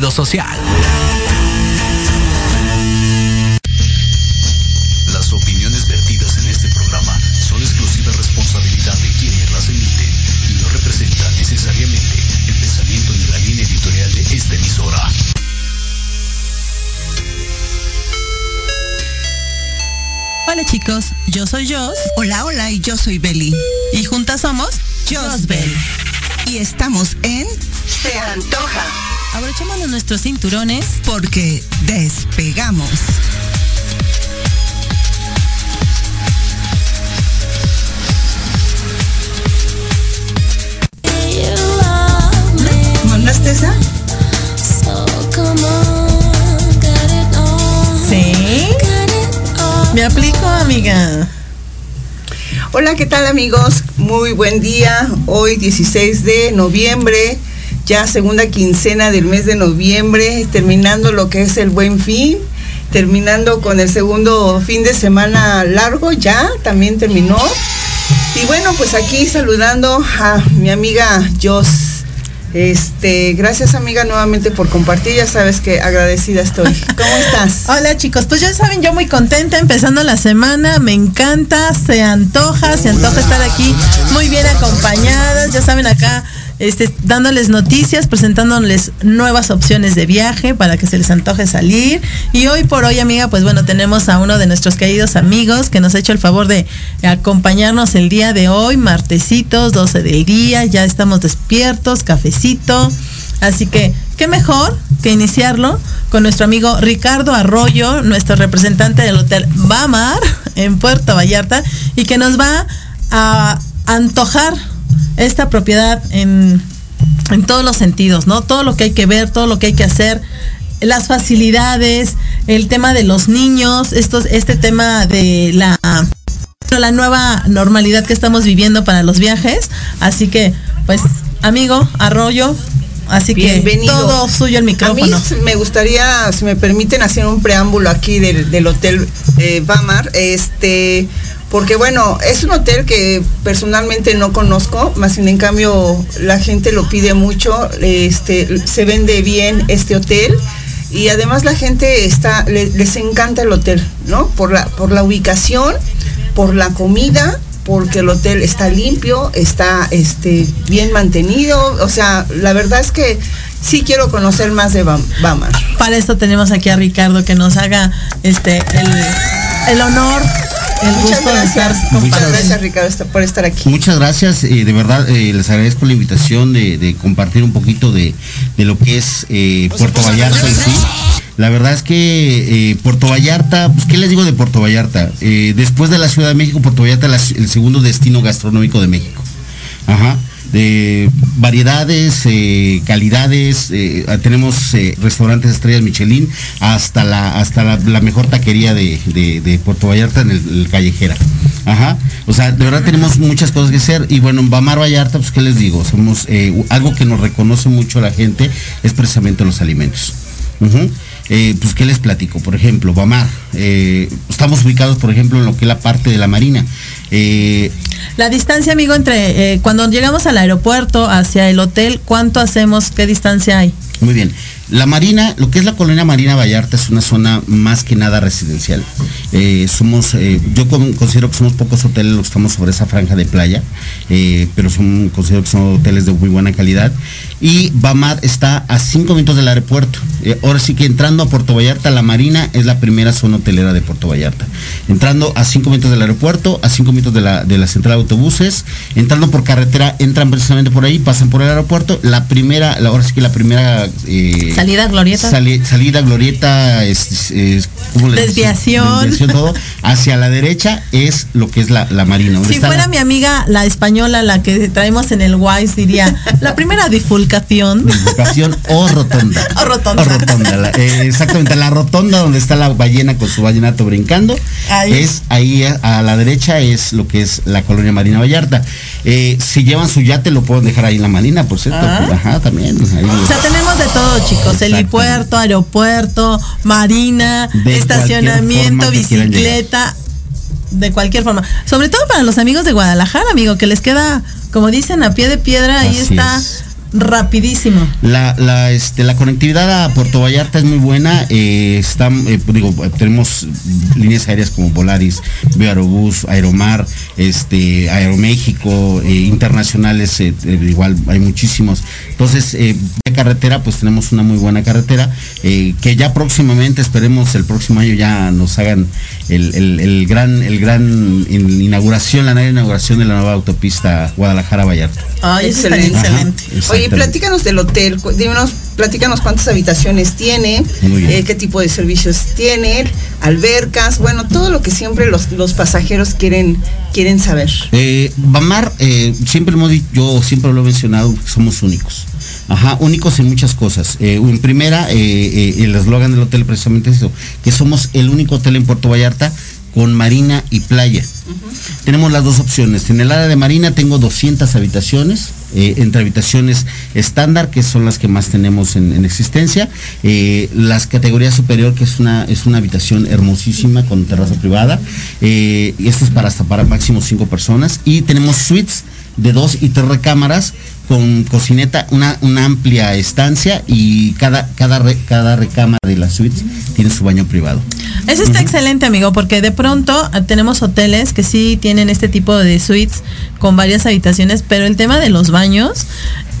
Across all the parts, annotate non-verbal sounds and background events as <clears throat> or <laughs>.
sentido social. Las opiniones vertidas en este programa son exclusiva responsabilidad de quienes las emiten y no representan necesariamente el pensamiento ni la línea editorial de esta emisora. Hola chicos, yo soy Jos. Hola, hola, y yo soy Beli. Y juntas somos Josbel. Y estamos en Se Antoja. Abrochémonos nuestros cinturones porque despegamos. ¿Mandaste esa? ¿Sí? Me aplico, amiga. Hola, ¿qué tal amigos? Muy buen día. Hoy 16 de noviembre, ya segunda quincena del mes de noviembre, terminando lo que es el buen fin, terminando con el segundo fin de semana largo, ya también terminó. Y bueno, pues aquí saludando a mi amiga Jos. Este, gracias amiga nuevamente por compartir, ya sabes que agradecida estoy. ¿Cómo estás? <laughs> Hola chicos, pues ya saben, yo muy contenta empezando la semana, me encanta, se antoja, se antoja estar aquí muy bien acompañadas, ya saben acá este, dándoles noticias, presentándoles nuevas opciones de viaje para que se les antoje salir. Y hoy por hoy, amiga, pues bueno, tenemos a uno de nuestros queridos amigos que nos ha hecho el favor de acompañarnos el día de hoy, martesitos, 12 del día, ya estamos despiertos, cafecito. Así que, ¿qué mejor que iniciarlo con nuestro amigo Ricardo Arroyo, nuestro representante del Hotel Bamar en Puerto Vallarta, y que nos va a antojar esta propiedad en, en todos los sentidos, ¿no? Todo lo que hay que ver, todo lo que hay que hacer, las facilidades, el tema de los niños, estos, este tema de la la nueva normalidad que estamos viviendo para los viajes. Así que, pues, amigo, arroyo, Así Bienvenido. que todo suyo el micrófono. A mí me gustaría, si me permiten, hacer un preámbulo aquí del, del Hotel eh, Bamar. Este, porque bueno, es un hotel que personalmente no conozco, más sin en cambio la gente lo pide mucho, este, se vende bien este hotel y además la gente está, les, les encanta el hotel, ¿no? Por la, por la ubicación, por la comida, porque el hotel está limpio, está este, bien mantenido, o sea, la verdad es que sí quiero conocer más de Bam- Bamar. Para esto tenemos aquí a Ricardo que nos haga este el, el honor, el Muchas gusto de gracias. estar Muchas gracias Ricardo esta- por estar aquí. Muchas gracias, eh, de verdad eh, les agradezco la invitación de, de compartir un poquito de, de lo que es eh, Puerto Vallarta en sí. La verdad es que eh, Puerto Vallarta, pues qué les digo de Puerto Vallarta, Eh, después de la Ciudad de México, Puerto Vallarta es el segundo destino gastronómico de México. Ajá. De variedades, eh, calidades, eh, tenemos eh, restaurantes estrellas Michelin hasta la hasta la, la mejor taquería de, de- de Puerto Vallarta en el, el callejera. Ajá. O sea, de verdad tenemos muchas cosas que hacer. Y bueno, en Bamar Vallarta, pues qué les digo, somos algo que nos reconoce mucho la gente es precisamente los alimentos. Eh, pues qué les platico, por ejemplo, Bamar, eh, estamos ubicados, por ejemplo, en lo que es la parte de la marina. La distancia, amigo, entre eh, cuando llegamos al aeropuerto hacia el hotel, ¿cuánto hacemos? ¿Qué distancia hay? Muy bien. La Marina, lo que es la colonia Marina Vallarta es una zona más que nada residencial. Eh, somos, eh, yo considero que somos pocos hoteles los que estamos sobre esa franja de playa, pero son, considero que son hoteles de muy buena calidad. Y Bamar está a 5 minutos del aeropuerto. ahora sí que entrando a Puerto Vallarta, la Marina es la primera zona hotelera de Puerto Vallarta. Entrando a 5 minutos del aeropuerto, a 5 de la, de la central de autobuses. Entrando por carretera, entran precisamente por ahí, pasan por el aeropuerto. La primera, la, ahora sí que la primera... Eh, salida glorieta. Salida glorieta, es, es ¿cómo desviación. desviación todo, hacia la derecha es lo que es la, la marina. Si fuera mi amiga la española, la que traemos en el WISE, diría, <laughs> la primera difulcación. Difulcación <laughs> o rotonda. O rotonda. O rotonda. Eh, exactamente, la rotonda donde está la ballena con su ballenato brincando. Es ahí eh, a la derecha es lo que es la colonia Marina Vallarta. Eh, si llevan su yate lo pueden dejar ahí en la marina, por cierto. Ah. pues, ajá, también. ahí O sea, tenemos de todo, chicos. Helipuerto, aeropuerto, marina, De estacionamiento, bicicleta. De cualquier forma. Sobre todo para los amigos de Guadalajara, amigo, que les queda, como dicen, a pie de piedra. Ahí Así está es. Rapidísimo. La, la, este, la conectividad a Puerto Vallarta es muy buena. Eh, eh, digo, tenemos líneas aéreas como Volaris, Aerobús, Aeromar, este, Aeroméxico, eh, internacionales, igual hay muchísimos. Entonces, de carretera, pues tenemos una muy buena carretera, que ya próximamente, esperemos el próximo año ya nos hagan el, gran, el gran inauguración, la nueva inauguración de la nueva autopista Guadalajara-Vallarta. Ay, excelente. excelente. Oye, platícanos del hotel, díganos, platícanos cuántas habitaciones tiene, eh, qué tipo de servicios tiene, albercas, bueno, todo lo que siempre los, los pasajeros quieren, quieren saber. Eh, Bamar, eh, siempre hemos yo siempre lo he mencionado, somos únicos. Ajá, únicos en muchas cosas. Eh, en primera, el eslogan del hotel precisamente es eso, que somos el único hotel en Puerto Vallarta con marina y playa. Tenemos las dos opciones. En el área de marina tengo 200 habitaciones, eh, entre habitaciones estándar, que son las que más tenemos en, existencia, eh, las categorías superior, que es una, es una habitación hermosísima con terraza privada, eh, y esto es para hasta para máximo cinco personas, y tenemos suites de dos y tres recámaras con cocineta, una, una amplia estancia y cada, cada, cada recámara de las suites tiene su baño privado. Eso está excelente, amigo, porque de pronto ah, tenemos hoteles que sí tienen este tipo de suites con varias habitaciones, pero el tema de los baños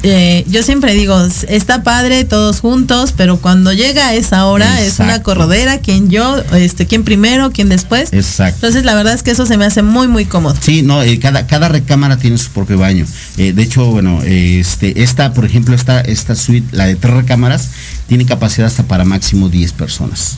eh, yo siempre digo, está padre todos juntos, pero cuando llega esa hora es una corrodera, quien yo, este, quién primero, quién después. Exacto. Entonces la verdad es que eso se me hace muy, muy cómodo. Sí, no, eh, cada, cada recámara tiene su propio baño. Eh, de hecho, bueno, este, esta, por ejemplo, esta, esta suite, la de tres recámaras, tiene capacidad hasta para máximo 10 personas.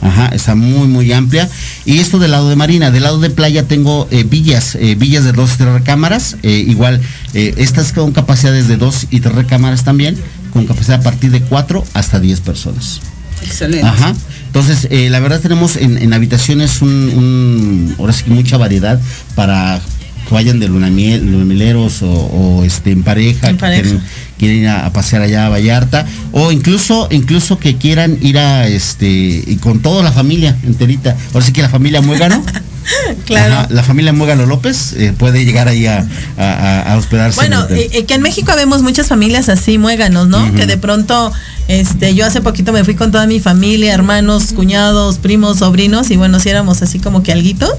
Ajá, está muy, muy amplia. Y esto del lado de marina, del lado de playa tengo villas, villas de dos, tres recámaras, igual, estas con capacidades de dos y tres recámaras también, con capacidad a partir de 4 hasta 10 personas. Excelente. Ajá. Entonces, eh, la verdad tenemos en, habitaciones un, ahora sí que mucha variedad para vayan de luna miel, lunamileros o, o este, en pareja, que Quieren, ir a, pasear allá a Vallarta, o incluso, incluso que quieran ir a este, y con toda la familia enterita, ahora sí que la familia Muégano. <laughs> claro. la familia Muégano López eh, puede llegar ahí a, hospedarse. Bueno, y, que en México vemos muchas familias así, muéganos, ¿no? Que de pronto, este, yo hace poquito me fui con toda mi familia, hermanos, cuñados, primos, sobrinos, y bueno, si éramos así como que alguitos.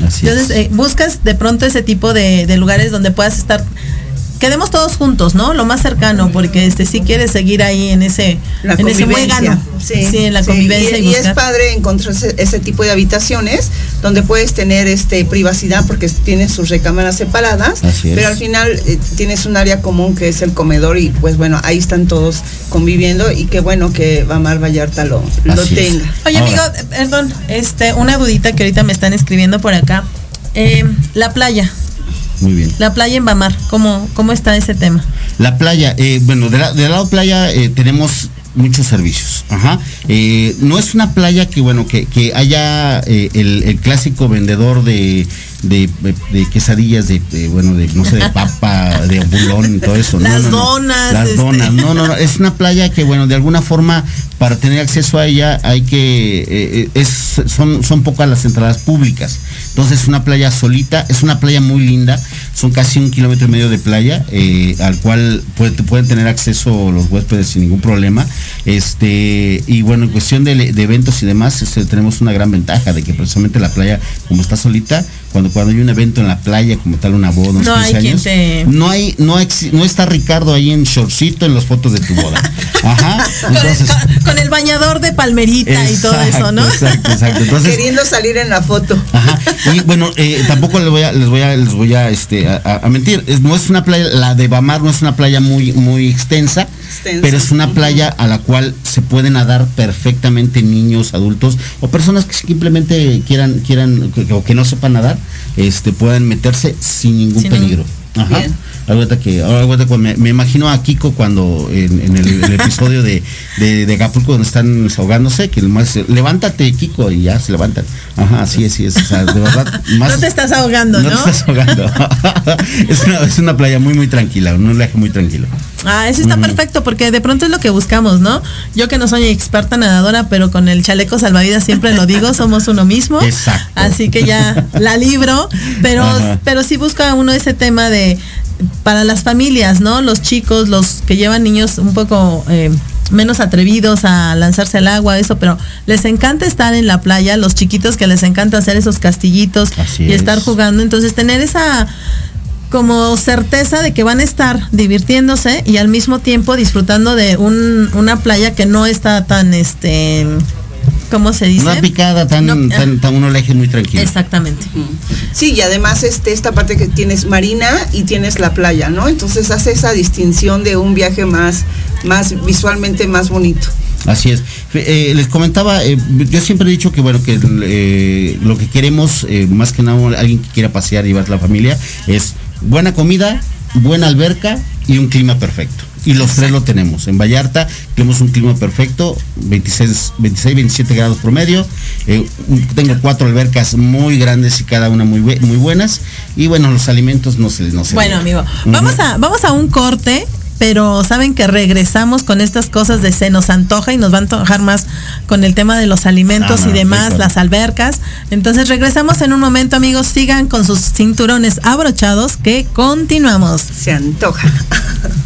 Entonces, eh, buscas de pronto ese tipo de, de lugares donde puedas estar quedemos todos juntos, ¿no? Lo más cercano, porque este sí quieres seguir ahí en ese, en ese Sí, en la convivencia. Y, es padre encontrar ese, tipo de habitaciones donde puedes tener este privacidad porque tienes sus recámaras separadas, pero al final eh, tienes un área común que es el comedor y pues bueno, ahí están todos conviviendo y qué bueno que Bamar Vallarta lo, lo tenga. Oye, amigo, eh, perdón, este, una dudita que ahorita me están escribiendo por acá. Eh, la playa. Muy bien. La playa en Bamar, ¿cómo, cómo está ese tema? La playa, eh, bueno, de del lado playa eh, tenemos muchos servicios. Ajá. Eh, no es una playa que, bueno, que, que haya el, clásico vendedor de, de, quesadillas, de, bueno, de, no sé, de papa, <laughs> de bulón y todo eso. Las donas. Las este. donas. No, no, no. Es una playa que, bueno, de alguna forma, para tener acceso a ella hay que, es, son, son pocas las entradas públicas. Entonces es una playa solita, es una playa muy linda, son casi un kilómetro y medio de playa, eh, al cual pueden tener acceso los huéspedes sin ningún problema. Este, y bueno, en cuestión de, eventos y demás, este, tenemos una gran ventaja de que precisamente la playa, como está solita, cuando, cuando hay un evento en la playa, como tal una boda, no hay años, no hay, no, no está Ricardo ahí en shortcito en las fotos de tu boda. <laughs> Ajá. Con, el bañador de palmerita y todo eso, ¿no? Exacto, exacto. Queriendo salir en la foto. Ajá. Y bueno, eh, tampoco les voy a, les voy a, les voy a, este, a, mentir. no es una playa, la de Bamar no es una playa muy, muy extensa, pero es una playa a la cual se pueden nadar perfectamente niños, adultos o personas que simplemente quieran, quieran o que no sepan nadar, este, puedan meterse sin ningún peligro. Ajá. Ahorita que, ahora me, imagino a Kiko cuando en, el, <laughs> episodio de, de, Acapulco donde están ahogándose, que más levántate Kiko y ya se levantan. Ajá, así es, sí es. de verdad, <laughs> más, no te estás ahogando, ¿no? No te estás ahogando. <laughs> es, una, es una playa muy, muy tranquila, un viaje muy tranquilo. Ah, eso está perfecto porque de pronto es lo que buscamos, ¿no? Yo que no soy experta nadadora, pero con el chaleco salvavidas siempre lo digo, somos uno mismo. Exacto. Así que ya la libro, pero, pero sí busca uno ese tema de para las familias, ¿no? Los chicos, los que llevan niños un poco eh, menos atrevidos a lanzarse al agua, eso, pero les encanta estar en la playa, los chiquitos que les encanta hacer esos castillitos Así y estar es. jugando, entonces tener esa como certeza de que van a estar divirtiéndose y al mismo tiempo disfrutando de un, una playa que no está tan este ¿cómo se dice? Una picada tan, No, tan, tan un oleaje muy tranquilo. Exactamente. Sí, y además este, esta parte que tienes marina y tienes la playa, ¿no? Entonces hace esa distinción de un viaje más, más visualmente más bonito. Así es. Eh, les comentaba, eh, yo siempre he dicho que bueno, que eh, lo que queremos, eh, más que nada alguien que quiera pasear y llevar a la familia, es buena comida, buena alberca y un clima perfecto. Y los tres lo tenemos. En Vallarta tenemos un clima perfecto, 26, 26 27 grados promedio. Eh, un- tengo cuatro albercas muy grandes y cada una muy, muy buenas. Y bueno, los alimentos no se no se Bueno, amigo, vamos a, vamos a un corte, pero saben que regresamos con estas cosas de se nos antoja y nos va a antojar más con el tema de los alimentos Ah, no, y demás, las albercas. Entonces regresamos en un momento, amigos, sigan con sus cinturones abrochados que continuamos. Se antoja. <laughs>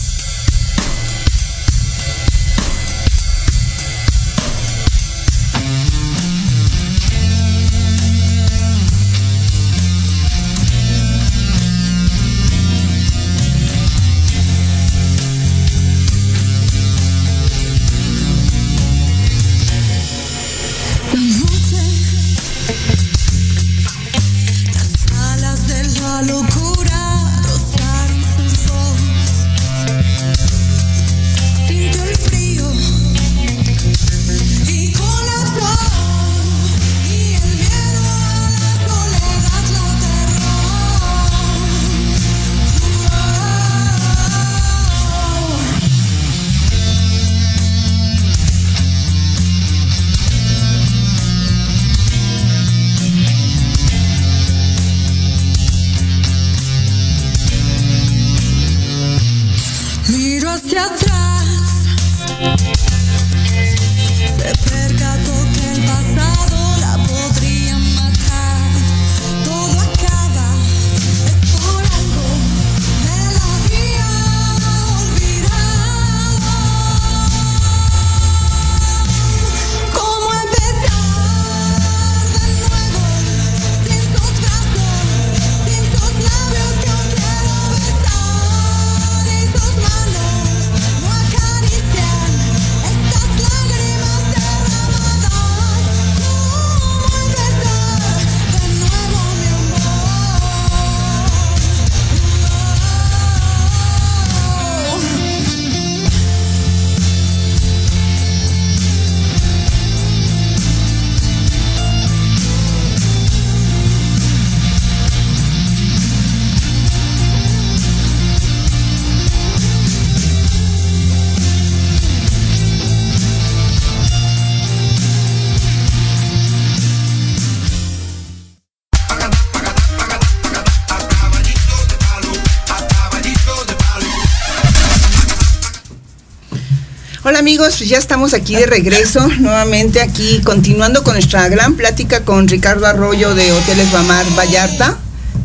Hola amigos, ya estamos aquí de regreso, nuevamente aquí continuando con nuestra gran plática con Ricardo Arroyo de Hoteles Bamar Vallarta.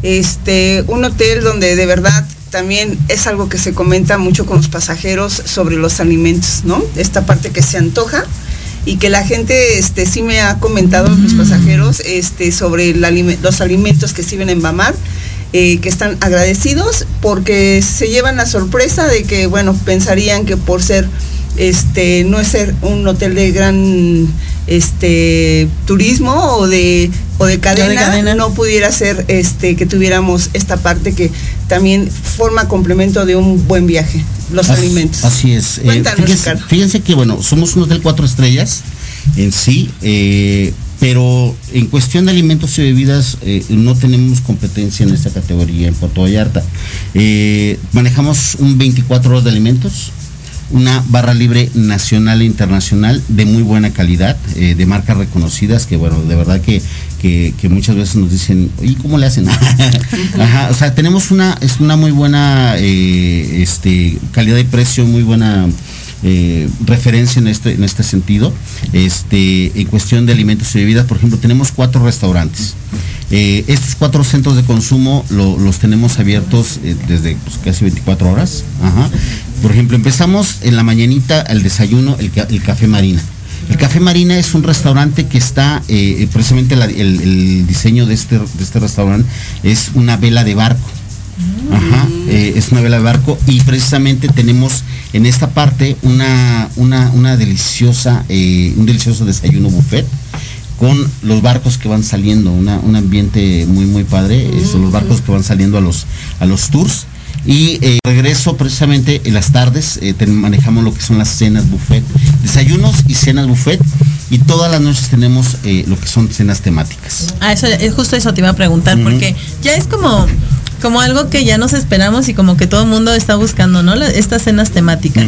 Este, un hotel donde de verdad también es algo que se comenta mucho con los pasajeros sobre los alimentos, ¿no? Esta parte que se antoja y que la gente este sí me ha comentado los pasajeros este sobre el los alimentos que sirven en Bamar eh, que están agradecidos porque se llevan la sorpresa de que bueno pensarían que por ser este no es ser un hotel de gran este turismo o de o de cadena, cadena. no pudiera ser este que tuviéramos esta parte que también forma complemento de un buen viaje los alimentos Así es. Eh, fíjense, que, bueno, somos un hotel cuatro estrellas en sí, eh, pero en cuestión de alimentos y bebidas eh, no tenemos competencia en esta categoría en Puerto Vallarta. Eh, manejamos un 24 horas de alimentos. Una barra libre nacional e internacional de muy buena calidad, eh, de marcas reconocidas, que bueno, de verdad que, que, muchas veces nos dicen, ¿y cómo le hacen? <laughs> Ajá, o sea, tenemos una, es una muy buena eh, este, calidad y precio, muy buena eh, referencia en este, en este sentido. Este, en cuestión de alimentos y bebidas, por ejemplo, tenemos cuatro restaurantes. Eh, estos cuatro centros de consumo lo- los tenemos abiertos eh, desde pues, casi 24 horas. Por ejemplo, empezamos en la mañanita el desayuno, el, ca- el Café Marina. El Café Marina es un restaurante que está, precisamente el, el diseño de este, de este restaurante es una vela de barco. Ajá, eh, es una vela de barco y precisamente tenemos en esta parte una, una, una deliciosa, eh, un delicioso desayuno buffet con los barcos que van saliendo, una- un ambiente muy muy padre, es, los barcos que van saliendo a los, a los tours. Y eh, regreso precisamente en las tardes, eh, ten- manejamos lo que son las cenas buffet, desayunos y cenas buffet, y todas las noches tenemos eh, lo que son cenas temáticas. Ah, eso, es justo eso te iba a preguntar, porque ya es como, como algo que ya nos esperamos y como que todo el mundo está buscando, ¿no? La- estas cenas temáticas.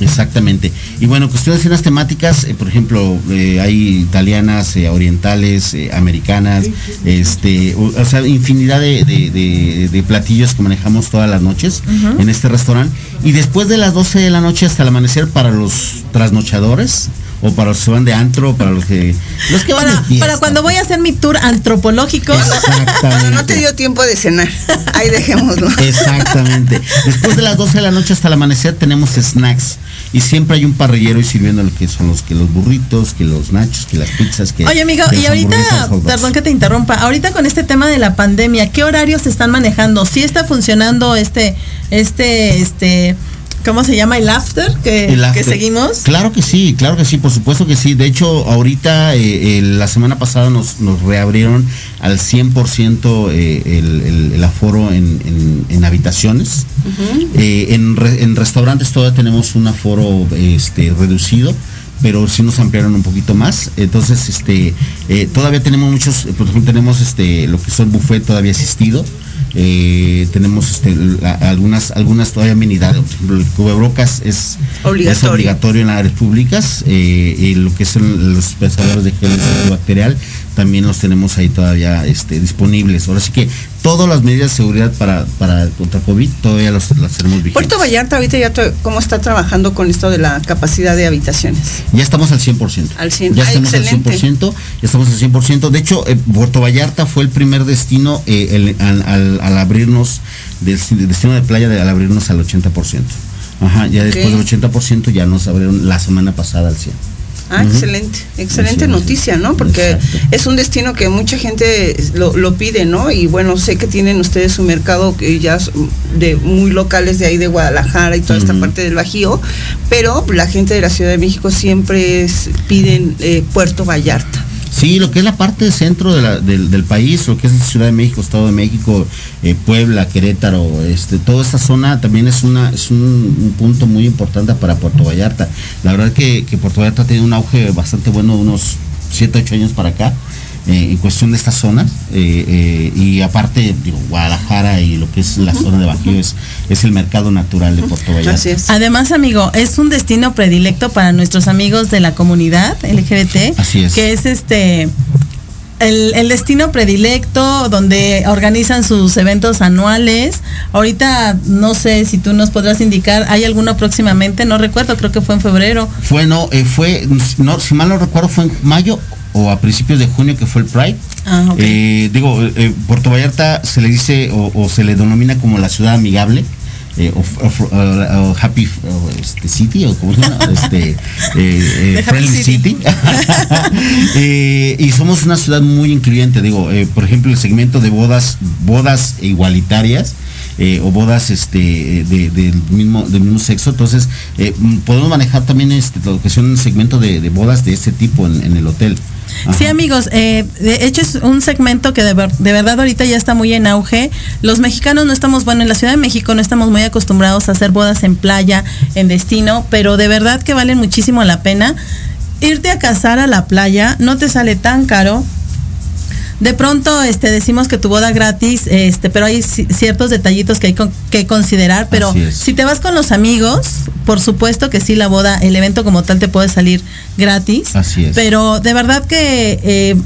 Exactamente. Y bueno, cuestión de cenas temáticas, eh, por ejemplo, eh, hay italianas, eh, orientales, americanas, este, o, o sea, infinidad de, de- de- de platillos que manejamos todas las noches en este restaurante. Y después de las 12 de la noche hasta el amanecer para los trasnochadores o para los que se van de antro, para los que los que van Para, de para cuando voy a hacer mi tour antropológico. Exactamente. Cuando no te dio tiempo de cenar. Ahí dejémoslo. Exactamente. Después de las 12 de la noche hasta el amanecer tenemos snacks. Y siempre hay un parrillero y sirviendo lo que son los que los burritos, que los nachos, que las pizzas, que. Oye, amigo, que y ahorita, perdón que te interrumpa, ahorita con este tema de la pandemia, ¿qué horarios se están manejando? ¿Sí está funcionando este, este, este, ¿cómo se llama? El after que, El que after. seguimos. Claro que sí, claro que sí, por supuesto que sí. De hecho, ahorita, eh, eh, la semana pasada nos, nos reabrieron al 100% eh, el, el- el aforo en, en- en habitaciones. Eh, en, re- en restaurantes todavía tenemos un aforo este, reducido pero sí nos ampliaron un poquito más. Entonces, este, todavía tenemos muchos, por ejemplo, tenemos este, lo que son buffet todavía asistido. Eh, tenemos este, la- algunas algunas todavía amenidades, por ejemplo, el cubrebocas es Obligatorio. es obligatorio. en las áreas públicas. Eh, y lo que son los dispensadores de gel antibacterial también los tenemos ahí todavía este, disponibles. Ahora sí que todas las medidas de seguridad para, para contra COVID todavía los, las tenemos vigentes. Puerto Vallarta ahorita ya cómo está trabajando con esto de la capacidad de habitaciones. Ya estamos al 100%. Al 100. Ya Ah, estamos excelente. al 100%. Ya estamos al 100%. De hecho, eh, Puerto Vallarta fue el primer destino eh, el- al, al- al abrirnos, del destino de playa, de- al abrirnos al 80%. Ajá, ya después del 80% ya nos abrieron la semana pasada al 100%. Ah, excelente, excelente noticia, ¿no? Porque Exacto. es un destino que mucha gente lo, lo pide, ¿no? Y bueno, sé que tienen ustedes su mercado que ya de muy locales de ahí de Guadalajara y toda esta parte del Bajío, pero la gente de la Ciudad de México siempre es- piden eh, Puerto Vallarta. Sí, lo que es la parte centro de la- del, del país, lo que es Ciudad de México, Estado de México, eh, Puebla, Querétaro, este, toda esta zona también es una es un, un punto muy importante para Puerto Vallarta. La verdad que, que Puerto Vallarta tiene un auge bastante bueno de unos 7, 8 años para acá. Eh, en cuestión de esta zona eh, eh, y aparte digo Guadalajara y lo que es la zona de Bajío es, es el mercado natural de Puerto Vallarta Así es. Además, amigo, es un destino predilecto para nuestros amigos de la comunidad LGBT. Así es. Que es este. El, el destino predilecto donde organizan sus eventos anuales. Ahorita no sé si tú nos podrás indicar, ¿hay alguno próximamente? No recuerdo, creo que fue en febrero. Fue, no, eh, fue, no, si mal no recuerdo, fue en mayo o a principios de junio que fue el Pride. Ah. Eh, digo, eh, Puerto Vallarta se le dice o, o se le denomina como la ciudad amigable. eh, o, o- o- o happy o, este, city o como se llama <laughs> este eh, friendly City. city, <laughs> <laughs> y somos una ciudad muy incluyente digo por ejemplo el segmento de bodas bodas igualitarias eh, o bodas este de- del mismo del mismo sexo entonces eh, podemos manejar también este lo que un segmento de, de bodas de este tipo en, en el hotel Sí, amigos, eh, de hecho es un segmento que de, de verdad ahorita ya está muy en auge. Los mexicanos no estamos, bueno, en la Ciudad de México no estamos muy acostumbrados a hacer bodas en playa, en destino, pero de verdad que valen muchísimo la pena. Irte a casar a la playa no te sale tan caro. De pronto este decimos que tu boda gratis, este, pero hay ci- ciertos detallitos que hay con- que considerar, pero si te vas con los amigos, por supuesto que sí la boda, el evento como tal te puede salir gratis. Así es. Pero de verdad que eh,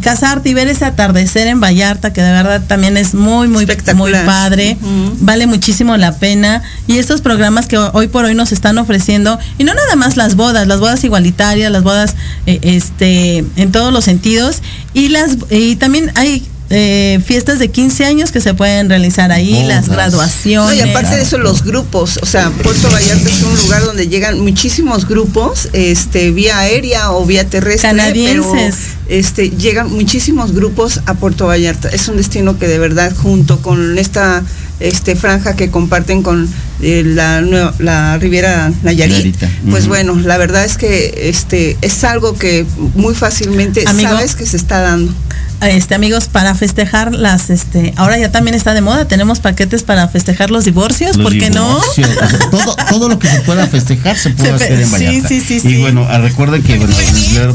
casarte y ver ese atardecer en Vallarta, que de verdad también es muy, muy, muy padre, vale muchísimo la pena. Y estos programas que hoy por hoy nos están ofreciendo, y no nada más las bodas, las bodas igualitarias, las bodas eh, este en todos los sentidos, y las y también hay eh, fiestas de 15 años que se pueden realizar ahí, las. No, graduaciones. y aparte de eso, los grupos, o sea, Puerto Vallarta es un lugar donde llegan muchísimos grupos, este, vía aérea o vía terrestre. Canadienses. pero, este, llegan muchísimos grupos a Puerto Vallarta. Es un destino que de verdad, junto con esta este, franja que comparten con eh, la, nue- la Riviera Nayarit, pues bueno, la verdad es que este, es algo que muy fácilmente Amigo. sabes que se está dando. Este amigos para festejar las este ahora ya también está de moda tenemos paquetes para festejar los divorcios Los ¿por qué no? divorcios, o sea, todo, todo lo que se pueda festejar se puede Se hacer en Vallarta. sí, sí, y bueno, ah, recuerden que bueno,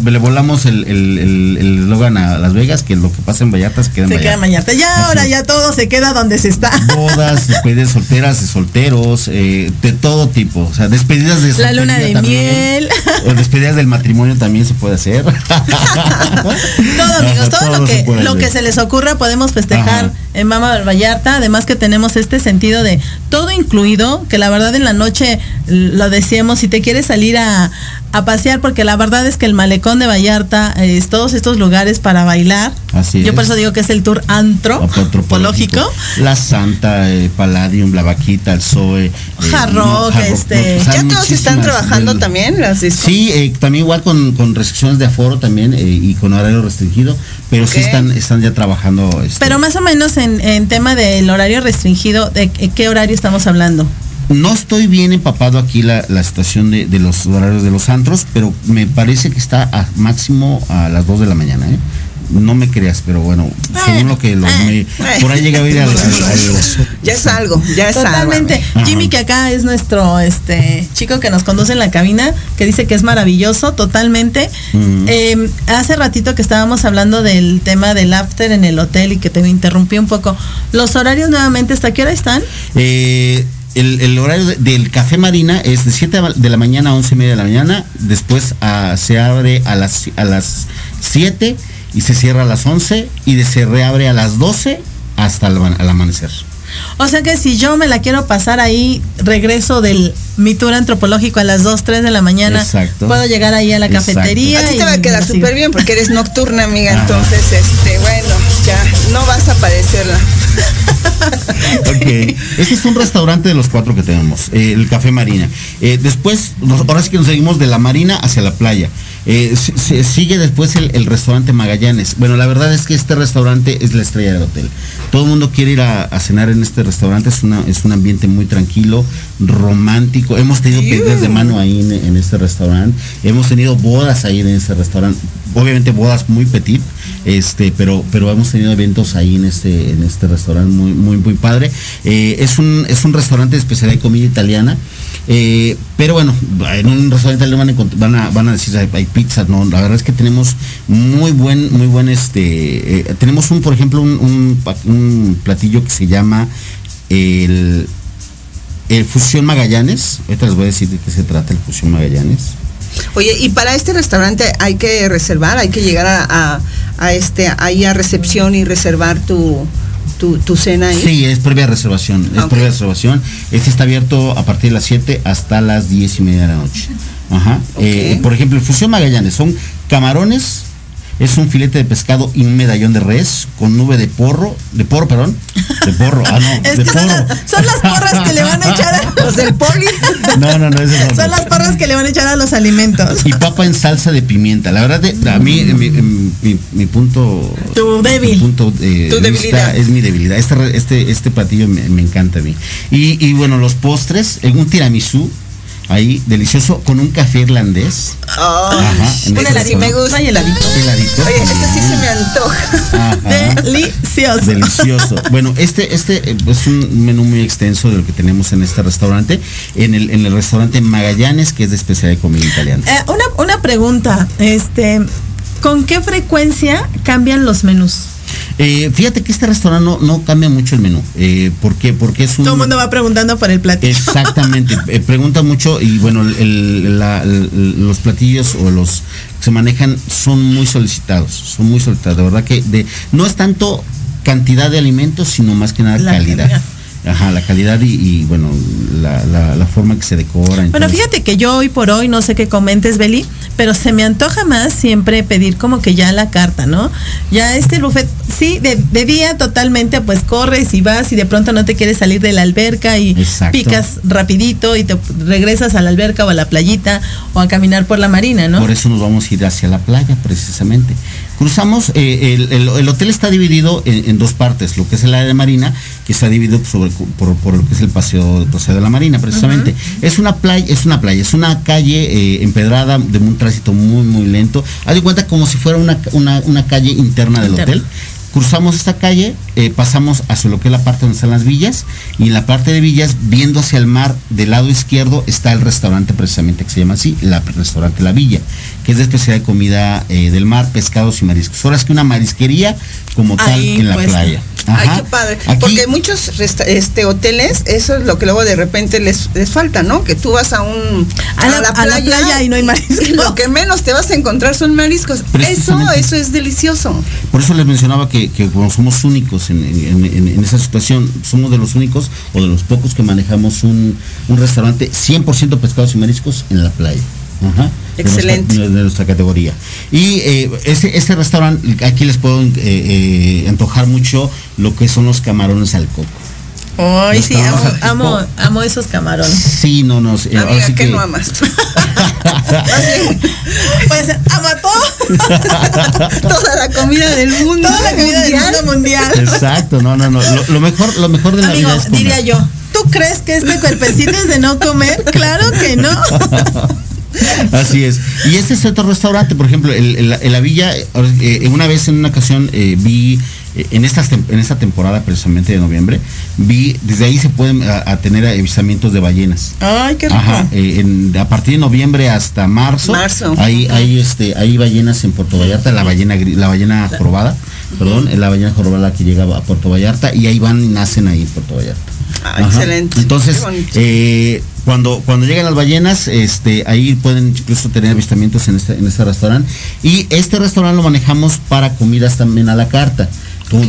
le, le volamos el el- el- el eslogan a Las Vegas, que lo que pasa en Vallarta se queda en se Vallarta. queda mañana ya Así ahora ya todo se queda donde se está <laughs> Bodas, despedidas solteras, de solteros, eh, de todo tipo. O sea, despedidas de la luna de también. miel O despedidas del matrimonio también se puede hacer. <laughs> todo amigos todo lo se que lo que se les ocurra podemos festejar Ajá. en Mama Vallarta además que tenemos este sentido de todo incluido que la verdad en la noche l- lo decíamos si te quieres salir a, a pasear porque la verdad es que el malecón de Vallarta es todos estos lugares para bailar Así yo por es. eso digo que es el tour antro Antropológico. La Santa, eh, Palladium, la Vaquita, el Zoe. eh, Hard rock, este, pues ¿Ya todos están trabajando del- también? Las discos? Sí, eh, también igual con, con restricciones de aforo también eh, y con horario restringido, pero sí Ok. están, están ya trabajando. este, Pero más o menos en, en tema del horario restringido, ¿de qué horario estamos hablando? No estoy bien empapado aquí la, la situación de, de los horarios de los antros, pero me parece que está a máximo a las 2 de la mañana, ¿eh? No me creas, pero bueno, según lo que lo, me- por ahí llega a ir al, al- al- <laughs> Ya es algo, ya es Totalmente. algo. Ajá. Jimmy, que acá es nuestro este chico que nos conduce en la cabina, que dice que es maravilloso, totalmente. Mm. Eh, hace ratito que estábamos hablando del tema del after en el hotel y que te interrumpí un poco. Los horarios nuevamente, ¿hasta qué hora están? Eh, el, el horario de- del Café Marina es de 7 de la mañana a 11 y media de la mañana. Después ah, se abre a las, a las 7 y se cierra a las 11 y de- se reabre a las 12 hasta el, amanecer. O sea que si yo me la quiero pasar ahí, regreso del mi tour antropológico a las 2, 3 de la mañana, Exacto. puedo llegar ahí a la Exacto. cafetería. A ti te va a quedar súper bien porque eres nocturna, amiga. Ajá. Entonces, este, bueno, ya no vas a padecerla. <laughs> Ok. Este es un restaurante de los cuatro que tenemos, eh, el Café Marina. Eh, después, nos- ahora sí que nos seguimos de la Marina hacia la playa. Eh, se- sigue después el, el restaurante Magallanes. Bueno, la verdad es que este restaurante es la estrella del hotel. Todo el mundo quiere ir a, a cenar en este restaurante. Es, una, es un ambiente muy tranquilo, romántico. Hemos tenido pedidas de mano ahí en, en este restaurante. Hemos tenido bodas ahí en este restaurante. Obviamente bodas muy petit, este, pero, pero hemos tenido eventos ahí en este, en este restaurante muy, muy, muy padre. Eh, es un, es un restaurante de especialidad de comida italiana. eh, pero bueno, en un restaurante italiano van a, van a, decir hay, hay pizzas, no, la verdad es que tenemos muy buen, muy buen este, eh, tenemos un, por ejemplo, un, un platillo que se llama el, el Fusión Magallanes. Ahorita les voy a decir de qué se trata el Fusión Magallanes. Oye, y para este restaurante hay que reservar, hay que llegar a, a- a este, ahí a recepción y reservar tu, tu, tu cena ahí. Sí, es previa reservación, es Ok. previa reservación. Este está abierto a partir de las 7 hasta las 10 y media de la noche. Ajá. Eh, por ejemplo, el Fusión Magallanes son camarones, es un filete de pescado y un medallón de res con nube de porro, de porro, perdón, de porro, ah no, <laughs> Es de que son porro. las, son las porras que le van a echar a <laughs> Los del poli. No, no, no, es otro. Son las porras que le van a echar a los alimentos. Y papa en salsa de pimienta. La verdad, de- a mí, mi, mi- mi punto. Tu débil. mi punto eh, Tu de debilidad. vista es mi debilidad. Este, este, este platillo me, me encanta a mí. Y, y bueno, los postres, en un tiramisú, ahí, delicioso, con un café irlandés. Ajá, en este sí me gusta. Ay, heladito. Heladito. Oye, este sí se me antoja. Ajá. Delicioso. Delicioso. Bueno, este, este eh, es un menú muy extenso de lo que tenemos en este restaurante, en el, en el restaurante Magallanes, que es de especialidad de comida italiana. Eh, una, una pregunta, este, ¿con qué frecuencia cambian los menús? Eh, fíjate que este restaurante no, no cambia mucho el menú. Eh, ¿Por qué? Porque es un... Todo el mundo va preguntando por el platillo. Exactamente, <laughs> eh, pregunta mucho y bueno, el- la- el- los platillos o los que se manejan son muy solicitados, son muy solicitados, de verdad que de, no es tanto cantidad de alimentos, sino más que nada La calidad. calidad. Ajá, la calidad y, y, bueno, la, la- la forma que se decora. Bueno, entonces- fíjate que yo hoy por hoy, no sé qué comentes, Beli, pero se me antoja más siempre pedir como que ya la carta, ¿no? Ya este buffet, sí, de, de día totalmente, pues corres y vas y de pronto no te quieres salir de la alberca y Exacto. picas rapidito y te regresas a la alberca o a la playita o a caminar por la marina, ¿no? Por eso nos vamos a ir hacia la playa, precisamente. Cruzamos, eh, el, el- el hotel está dividido en, en dos partes, lo que es el área de marina, que está dividido sobre, por, por lo que es el paseo, paseo de la marina, precisamente. Es una playa, es una playa, es una calle eh, empedrada de un tránsito muy, muy lento. Haz de cuenta como si fuera una, una- una calle interna del hotel. Cruzamos esta calle, eh, pasamos hacia lo que es la parte donde están las villas y en la parte de villas, viendo hacia el mar, del lado izquierdo está el restaurante precisamente que se llama así, la restaurante La Villa, que es de especialidad de comida eh, del mar, pescados y mariscos. Ahora es que una marisquería como tal Ahí, en la pues. playa. Ay, qué padre. Aquí- Porque muchos este, hoteles, eso es lo que luego de repente les, les falta, ¿no? Que tú vas a un A la- a la playa y no hay mariscos. y lo que menos te vas a encontrar son mariscos. Eso, eso es delicioso. Por eso les mencionaba que, que como somos únicos en, en- en- en esa situación, somos de los únicos o de los pocos que manejamos un, un restaurante 100% pescados y mariscos en la playa. Ajá. De Excelente. nuestra- De nuestra, categoría. Y eh, este, este restaurante, aquí les puedo eh, eh, antojar mucho lo que son los camarones al coco. Ay, sí, amo, amo, amo esos camarones. Sí, no, no. eh, Amiga, sí que que- no amas. <laughs> Pues todo, <laughs> Toda la comida del mundo. toda la comida del mundial. mundo mundial. Exacto, no, no, no. Lo, lo mejor, lo mejor de la Amigo, vida es comer. diría yo, ¿tú crees que este cuerpecito es de no comer? Claro que no. <laughs> Así es. Y este es otro restaurante, por ejemplo, el- el- en la villa, eh, una vez en una ocasión eh, vi, eh, en, esta, en esta temporada precisamente de noviembre, vi, desde ahí se pueden a, a tener avistamientos de ballenas. Ay, qué rico. Ajá, eh, en- a partir de noviembre hasta marzo, Marzo. hay, hay, este, hay ballenas en Puerto Vallarta, la ballena, la ballena jorobada, perdón, la ballena jorobada que llega a Puerto Vallarta y ahí van y nacen ahí en Puerto Vallarta. Ah, excelente. Entonces, eh, cuando, cuando llegan las ballenas, este, ahí pueden incluso tener avistamientos en este, en este restaurante. Y este restaurante lo manejamos para comidas también a la carta,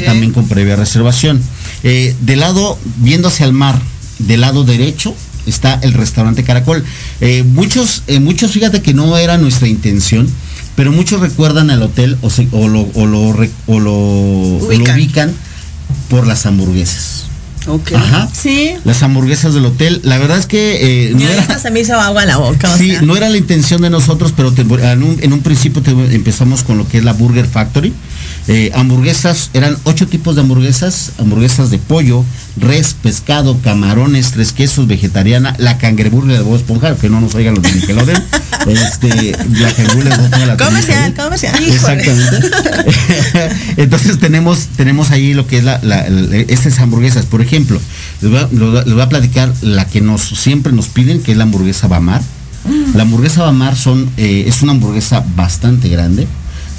también con previa reservación. Eh, de lado, viendo hacia el mar, del lado derecho, está el restaurante Caracol. Eh, muchos, eh, muchos, fíjate que no era nuestra intención, pero muchos recuerdan al hotel o, se- o lo, o lo, o lo- ubican por las hamburguesas. Ok. Ajá. Sí. Las hamburguesas del hotel. La verdad es que eh, no era, se me hizo agua la boca. o sí, sea. no era la intención de nosotros, pero te- en, un, en un principio te- empezamos con lo que es la Burger Factory. Eh, hamburguesas, eran ocho tipos de hamburguesas, hamburguesas de pollo, res, pescado, camarones, tres quesos, vegetariana, la cangreburger de Bob Esponja, que no nos oigan los de Nickelodeon. <laughs> este, la de Bob Esponja la Comercial, tenemos comercial. ahí. Exactamente. <laughs> Entonces tenemos, tenemos ahí lo que es la, la- la- estas hamburguesas. Por ejemplo, les voy, a, les voy a platicar la que nos siempre nos piden, que es la hamburguesa Bamar. La hamburguesa Bamar son, eh, es una hamburguesa bastante grande.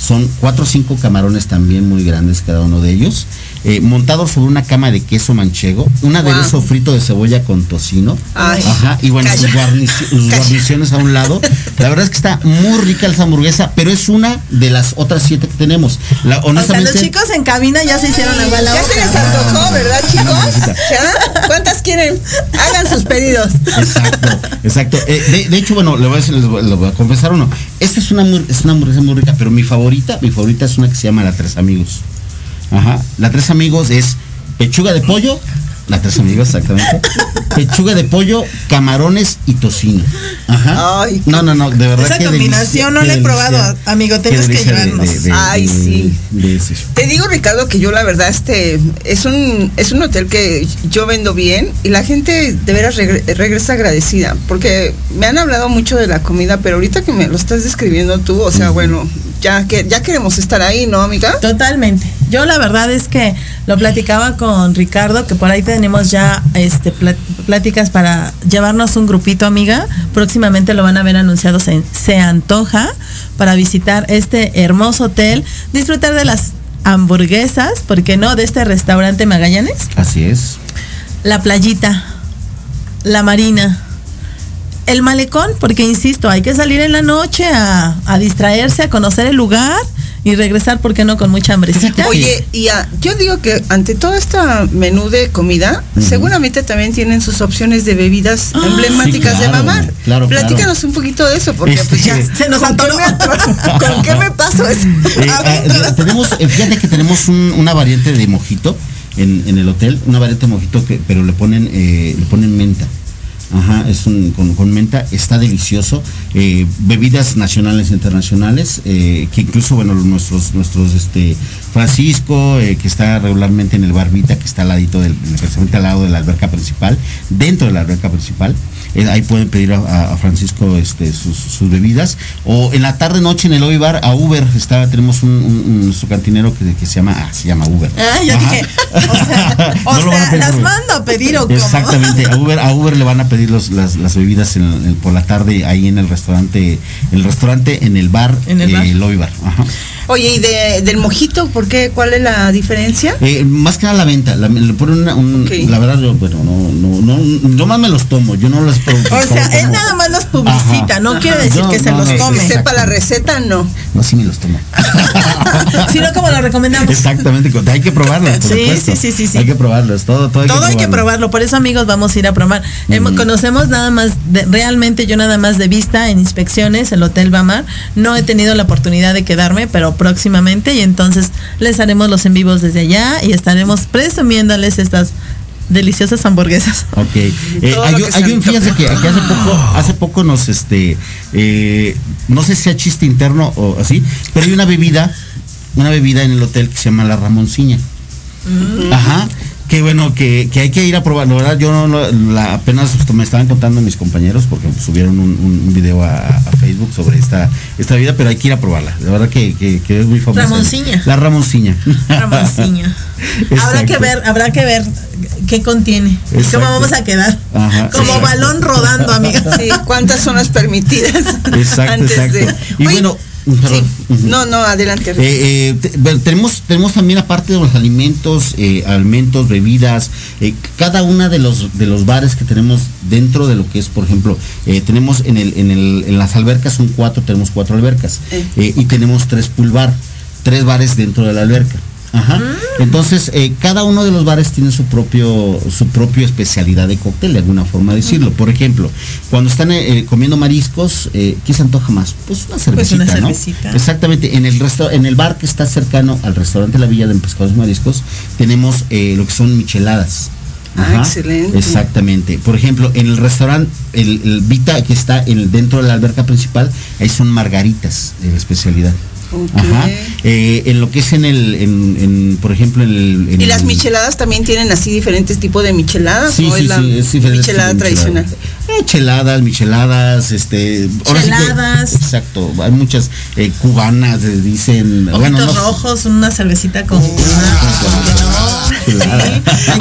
Son cuatro o cinco camarones también muy grandes cada uno de ellos. eh, montados sobre una cama de queso manchego, un Wow. aderezo frito de cebolla con tocino. Ay. Ajá, y bueno, sus, Calla. guarnici- <laughs> sus Calla. guarniciones a un lado. La verdad es que está muy rica esa hamburguesa, pero es una de las otras siete que tenemos. La, O sea, honestamente, los chicos en cabina ya se hicieron la Ya se les antojó, ¿verdad, chicos? ¿Ya? ¿Cuántas quieren? Hagan sus pedidos. Exacto, exacto. Eh, de, hecho, bueno, le voy a decir, les voy, a confesar uno. Esta es una, es una hamburguesa muy rica, pero mi favorita, mi favorita es una que se llama La Tres Amigos. Ajá. La Tres Amigos es pechuga de pollo, la Tres Amigos, exactamente. <laughs> Pechuga de pollo, camarones y tocino. Ajá. Ay, no, no, no, de verdad Esa que combinación no la he probado, amigo, tienes que llevarnos. Ay, sí. de Te digo, Ricardo, que yo la verdad, este, es un, es un hotel que yo vendo bien y la gente de veras regre- regresa agradecida, porque me han hablado mucho de la comida, pero ahorita que me lo estás describiendo tú, o sea, bueno, ya que ya queremos estar ahí, ¿no, amiga? Totalmente. Yo la verdad es que lo platicaba con Ricardo, que por ahí tenemos ya este pláticas para llevarnos un grupito, amiga. Próximamente lo van a ver anunciado en Se Antoja para visitar este hermoso hotel, disfrutar de las hamburguesas, ¿por qué no? De este restaurante Magallanes. Así es. La playita, la marina, el malecón, porque insisto, hay que salir en la noche a, a distraerse, a conocer el lugar y regresar, ¿por qué no? Con mucha hambrecita. Oye, y yo digo que ante todo este menú de comida, seguramente también tienen sus opciones de bebidas Ah, emblemáticas sí, de claro, mamar. claro, Platícanos claro. un poquito de eso, porque Este, pues ya se nos ¿con qué atoró. me atoro? ¿Con qué me paso eso? <laughs> Eh, A ver, ah, tenemos, eh, fíjate que tenemos un- una variante de mojito en, en el hotel, una variante de mojito que, pero le ponen, eh, le ponen menta. Ajá, es un con, menta, está delicioso. Eh, bebidas nacionales e internacionales, eh, que incluso, bueno, nuestros, nuestros, este, Francisco, eh, que está regularmente en el barbita, que está al ladito del, precisamente al lado de la alberca principal, dentro de la alberca principal. Eh, ahí pueden pedir a, a Francisco este, sus, sus bebidas. O en la tarde noche en el Ovi Bar a Uber, está, tenemos un, un- un- su cantinero que, que se llama, ah, se llama Uber. Ah, yo Ajá. dije, o sea, <laughs> o No sea, pedir las mando a pedir o. Exactamente, a Uber, a Uber le van a pedir los- las, las bebidas en- en- por la tarde ahí en el restaurante, en el restaurante, en el bar, En el eh, bar. Lobby Bar. Ajá. Oye, ¿y de- del mojito, por qué? ¿Cuál es la diferencia? Eh, más que nada la venta, la, ponen una, un- la verdad yo, bueno, no, no, no, yo más me los tomo, yo no los pro- O sea, como- él nada más los publicita, Ajá. no quiere Ajá. decir Yo- que se los come. sí, Sepa la receta, no. No, sí me los tomo. <laughs> Sino como lo recomendamos. Exactamente, hay que probarlos, por Sí, sí, sí, sí, sí. Hay que probarlos, todo, todo hay Todo que hay que probarlo. probarlo, por eso amigos vamos a ir a probar. Hemos- Conocemos nada más, de- realmente yo nada más de vista en inspecciones, el Hotel Bamar. No he tenido la oportunidad de quedarme, pero próximamente y entonces les haremos los en vivos desde allá y estaremos presumiéndoles estas deliciosas hamburguesas. Ok. Eh, hay, un- hay fíjense que, que hace poco, hace poco nos, este, eh, no sé si sea chiste interno o así, pero hay una bebida, una bebida en el hotel que se llama la Ramonciña. Ajá. Que bueno, que, que hay que ir a probar. La verdad, yo no, lo- la, apenas me estaban contando mis compañeros porque subieron un, video a, a Facebook sobre esta, esta bebida, pero hay que ir a probarla. La verdad que, que- que es muy famosa. Ramonciña. La Ramonciña. Ramonciña. <laughs> habrá que ver, habrá que ver qué contiene y cómo vamos a quedar. Ajá, Como exacto. balón rodando, amiga. Sí, ¿cuántas son las permitidas? Exacto, exacto. Y bueno. Sí. No, no, adelante. Eh, eh, tenemos, tenemos también aparte de los alimentos, eh, alimentos, bebidas, cada una de los de los bares que tenemos dentro de lo que es, por ejemplo, tenemos en el, en el, en las albercas son cuatro, tenemos cuatro albercas y tenemos tres pool bar, tres bares dentro de la alberca. Ajá. Entonces, eh, cada uno de los bares tiene su propio, su propia especialidad de cóctel, de alguna forma decirlo. Por ejemplo, cuando están eh, eh, comiendo mariscos, eh, ¿qué se antoja más? Pues una cervecita, una ¿no? cervecita. Exactamente, en el resto, en el bar que está cercano al restaurante La Villa de Pescados y Mariscos, tenemos lo que son micheladas. Ah, excelente. Exactamente. Por ejemplo, en el restaurante, el, el Vita que está en dentro de la alberca principal, ahí son margaritas de la especialidad. Ajá. Eh, en lo que es en el, en, en, por ejemplo, en el. en ¿Y las el- micheladas también tienen así diferentes tipos de micheladas? Sí, ¿O sí, es la sí, es diferente michelada tradicional? michelada. Eh, cheladas, micheladas, este. ahora sí que- Cheladas. exacto. Hay muchas eh, cubanas, eh, dicen. Ojitos bueno, no- rojos, una cervecita con.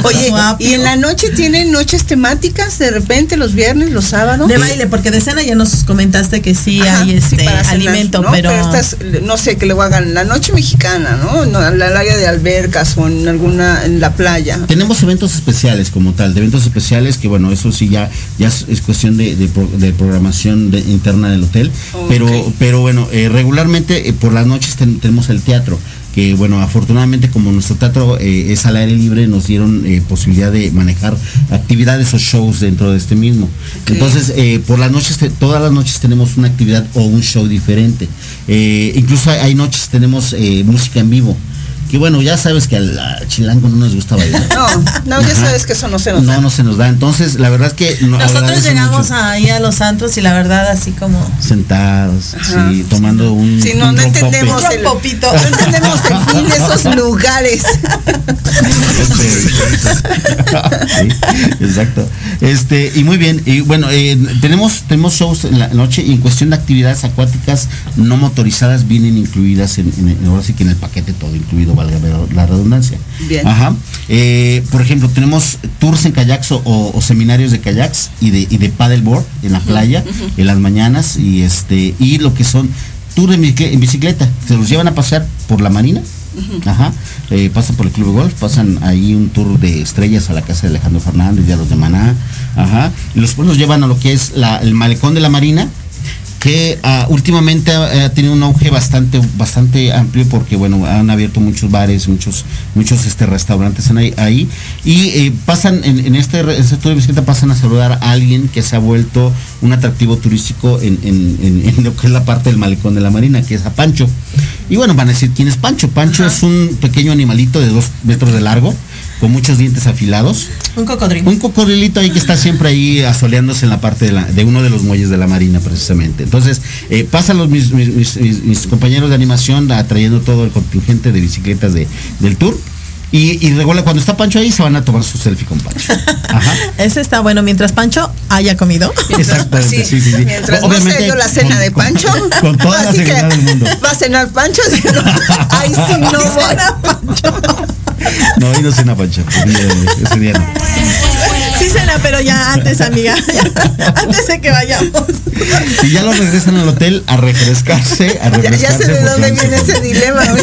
Oye. ¿y en la noche tienen noches temáticas de repente los viernes, los sábados? De baile, porque de cena ya nos comentaste que sí Ajá, hay este cenar, alimento, ¿no? pero, estas, no sé, que luego hagan la noche mexicana, ¿no? No, en la área de albercas o en alguna, en la playa. Tenemos eventos especiales como tal, de eventos especiales que bueno, eso sí ya, ya es, es cuestión de, de pro- de programación de- interna del hotel, pero, pero bueno, eh, regularmente eh, por las noches ten- tenemos el teatro, que bueno, afortunadamente como nuestro teatro eh, es al aire libre, nos dieron eh, posibilidad de manejar actividades o shows dentro de este mismo. Entonces, eh, por las noches, todas las noches tenemos una actividad o un show diferente. Incluso hay, hay noches tenemos música en vivo. Que bueno, ya sabes que al, chilango no nos gusta bailar. No, no, ya sabes que eso no se nos No, da. no se nos da. Entonces, la verdad es que no- nosotros llegamos mucho. ahí a los antros y la verdad así como sentados, Ajá. sí, tomando un, Sí, no, un no rompope. entendemos el, Popito. no entendemos el fin de esos lugares. Sí, exacto. Este, y muy bien, y bueno, eh, tenemos, tenemos shows en la noche y en cuestión de actividades acuáticas no motorizadas vienen incluidas en, en- en- ahora sí que en el paquete todo incluido, valga la redundancia. Bien. Ajá. Eh, por ejemplo, tenemos tours en kayaks o, o seminarios de kayaks y de, y de paddleboard en la playa, en las mañanas, y este, y lo que son tours en bicicleta, se los llevan a pasear por la marina Ajá. Eh, pasan por el club de golf, pasan ahí un tour de estrellas a la casa de Alejandro Fernández y a los de Maná. Ajá. Y los pueblos llevan a lo que es la- el malecón de la Marina, que ah, últimamente ha, ha tenido un auge bastante bastante amplio porque bueno han abierto muchos bares muchos muchos este restaurantes en ahí, y eh, pasan en, en este re- este de bicicleta pasan a saludar a alguien que se ha vuelto un atractivo turístico en, en- en- en lo que es la parte del malecón de la marina que es a Pancho y bueno van a decir quién es Pancho Pancho es un pequeño animalito de dos metros de largo con muchos dientes afilados Un cocodrilo. un cocodrilito ahí que está siempre ahí asoleándose en la parte de, la- de uno de los muelles de la marina precisamente. Entonces, eh, pasan los mis, mis- mis- mis- mis compañeros de animación atrayendo todo el contingente de bicicletas de, del tour. Y, y regular, cuando está Pancho ahí se van a tomar su selfie con Pancho. <laughs> Ajá. Ese está bueno mientras Pancho haya comido. Exactamente, sí, sí, sí. Mientras no Obviamente, se dio la cena con- de con- Pancho. Con toda la así que seguridad del mundo. Va a cenar Pancho. <laughs> Ahí sí no <laughs> voy. No, hoy no cena Pancho. Día, ese día no. Sí, pero ya antes, amiga. <laughs> antes de que vayamos. Y ya lo regresan al hotel a refrescarse, a refrescarse. ya sé de dónde viene ese dilema. <laughs>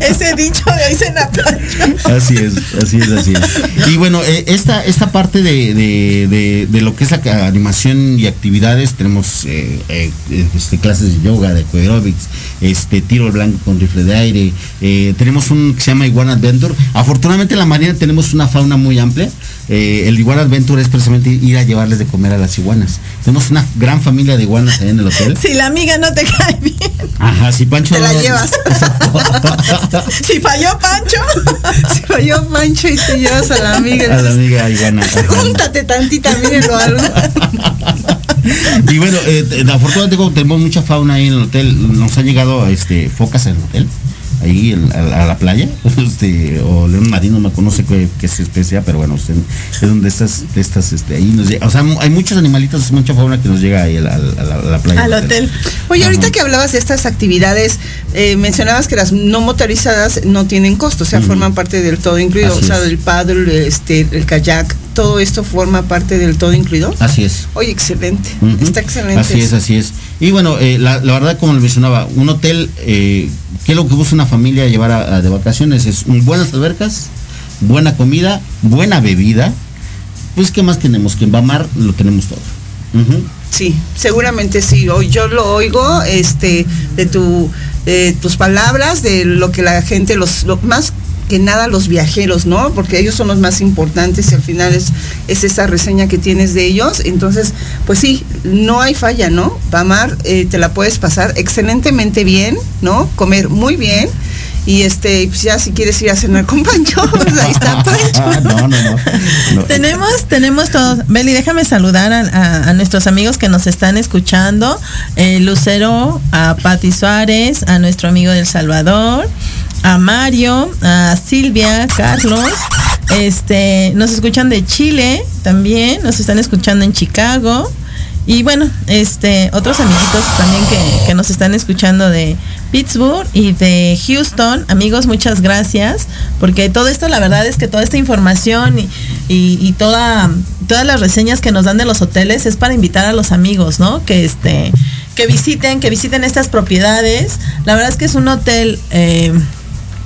Ese dicho de hoy cena Pancho. Así es, así es, así es. Y bueno, eh, esta, esta parte de, de- de- de lo que es la animación y actividades, tenemos eh, eh, este, clases de yoga, de aerobics, este, tiro al blanco con rifle de aire, eh, tenemos un que se llama Iguana Adventure. Afortunadamente en la marina tenemos una fauna muy amplia. Eh, el Iguana Adventure es precisamente ir a llevarles de comer a las iguanas. Tenemos una gran familia de iguanas ahí en el hotel. Si la amiga no te cae bien. Ajá, si Pancho Te la llevas. <laughs> Si falló Pancho. Si falló Pancho y te llevas a la amiga. a la amiga iguana. Júntate tantita, mírenlo algo. <laughs> Y bueno, eh, te- afortunadamente tenemos mucha fauna ahí en el hotel, nos han llegado este, focas en el hotel, ahí a, la- a la playa, <laughs> este, o león marino, no conoce qué, qué es especie, pero bueno, este, es donde estas, de estas, este, ahí nos llega, o sea, hay muchos animalitos, mucha fauna que nos llega ahí a la, a la- a la playa. Al hotel. Oye, ahorita Ajá. que hablabas de estas actividades, eh, mencionabas que las no motorizadas no tienen costo, o sea, forman parte del todo incluido. Así o sea, es. el paddle, este, el kayak, todo esto forma parte del todo incluido. Así es. Oye, excelente. Está excelente. Así es, así es. Y bueno, eh, la, la verdad, como le mencionaba, un hotel, eh, ¿qué es lo que busca una familia llevar a- de vacaciones? Es buenas albercas, buena comida, buena bebida. Pues, ¿qué más tenemos? Que en Bamar lo tenemos todo. Sí, seguramente sí. Yo lo oigo, este, de tu, tus palabras, de lo que la gente, los, lo- más que nada los viajeros, ¿no? Porque ellos son los más importantes y al final es, es esa reseña que tienes de ellos. Entonces, pues sí, no hay falla, ¿no? Pamar, eh, te la puedes pasar excelentemente bien, ¿no? Comer muy bien. Y este, pues ya si quieres ir a cenar con Pancho, <laughs> pues ahí está <laughs> Pancho. no, no, no. No. <laughs> Tenemos, tenemos todos. Beli, déjame saludar a, a- a nuestros amigos que nos están escuchando. Eh, Lucero, a Pati Suárez, a nuestro amigo del Salvador, a Mario, a Silvia, Carlos. Este, nos escuchan de Chile también, nos están escuchando en Chicago. Y bueno, este, otros amiguitos también que, nos están escuchando de Pittsburgh y de Houston. Amigos, muchas gracias. Porque todo esto, la verdad es que toda esta información y, y- y toda, todas las reseñas que nos dan de los hoteles es para invitar a los amigos, ¿no? Que este, que visiten, que visiten estas propiedades. La verdad es que es un hotel eh,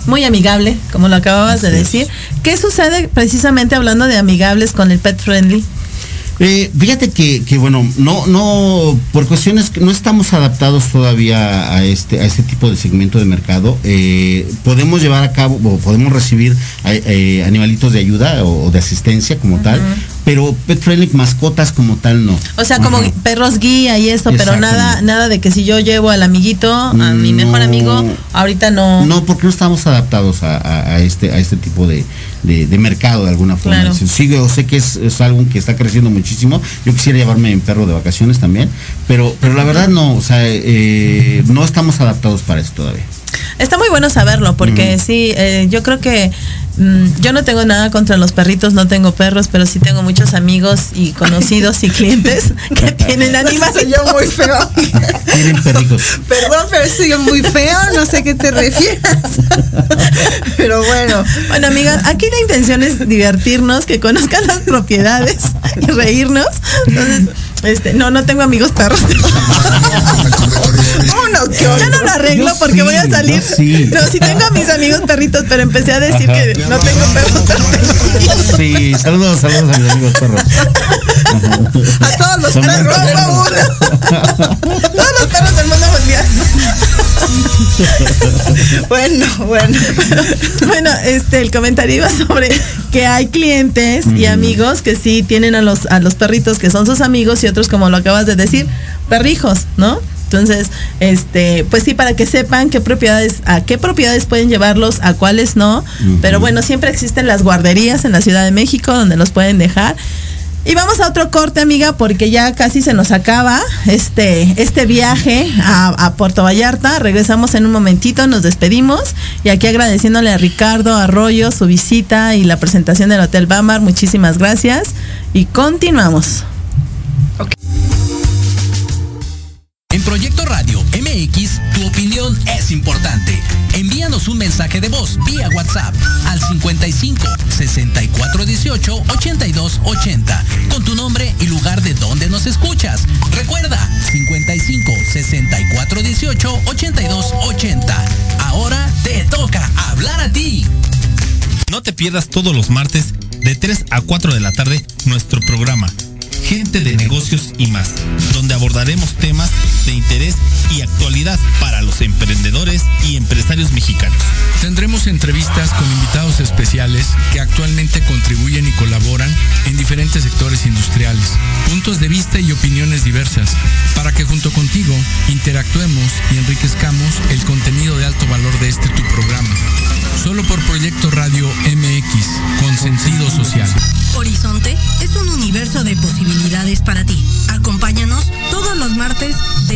muy amigable, como lo acababas de decir. ¿Qué sucede precisamente hablando de amigables con el pet friendly? Eh, fíjate que, que, bueno, no, no, por cuestiones que no estamos adaptados todavía a este, a este tipo de segmento de mercado. Eh, podemos llevar a cabo o podemos recibir eh, animalitos de ayuda o, o de asistencia como tal, pero pet friendly mascotas como tal no. O sea, como Ajá. perros guía y esto, pero nada, nada de que si yo llevo al amiguito, a mi mejor amigo, ahorita no. No, porque no estamos adaptados a, a- a este, a este tipo de, de- de mercado de alguna forma. Claro. Sí, yo sé que es, es algo que está creciendo muchísimo. Yo quisiera llevarme mi perro de vacaciones también, pero, pero la verdad no, o sea, eh, no estamos adaptados para eso todavía. Está muy bueno saberlo, porque sí, eh, yo creo que yo no tengo nada contra los perritos, no tengo perros, pero sí tengo muchos amigos y conocidos y clientes que <laughs> tienen animales. oyó muy feo. Tienen perritos. Perdón, pero se oyó muy feo, no sé a qué te refieras. <laughs> Pero bueno, Bueno, amigas, aquí la intención es divertirnos, que conozcan las propiedades y reírnos. Entonces, Este, no, no tengo amigos perros. <laughs> Uno, Ya no lo arreglo Yo porque sí, voy a salir. yo sí. No, sí tengo a mis amigos perritos, pero empecé a decir Ajá. que no tengo perros. <laughs> Sí, saludos, saludos a mis amigos perros. A todos los Son perros del mundo. Todos los perros del mundo mundial. Bueno, bueno. Bueno, este, el comentario iba sobre que hay clientes y amigos que sí tienen a los, a los perritos que son sus amigos y otros, como lo acabas de decir, perrijos, ¿no? Entonces, este, pues sí, para que sepan qué propiedades, a qué propiedades pueden llevarlos, a cuáles no. Pero bueno, siempre existen las guarderías en la Ciudad de México donde los pueden dejar. Y vamos a otro corte, amiga, porque ya casi se nos acaba este, este viaje a, a Puerto Vallarta. Regresamos en un momentito, nos despedimos. Y aquí agradeciéndole a Ricardo Arroyo su visita y la presentación del Hotel Bamar. Muchísimas gracias. Y continuamos. Es importante. Envíanos un mensaje de voz vía WhatsApp al 55 64 18 82 80 con tu nombre y lugar de donde nos escuchas. Recuerda 55 64 18 82 80. Ahora te toca hablar a ti. No te pierdas todos los martes de 3 a 4 de la tarde nuestro programa Gente de Negocios y más, donde abordaremos temas de interés y actualidad para los emprendedores y empresarios mexicanos. Tendremos entrevistas con invitados especiales que actualmente contribuyen y colaboran en diferentes sectores industriales, puntos de vista y opiniones diversas, para que junto contigo interactuemos y enriquezcamos el contenido de alto valor de este tu programa. Solo por Proyecto Radio MX, con sentido social. Horizonte es un universo de posibilidades para ti. Acompáñanos todos los martes de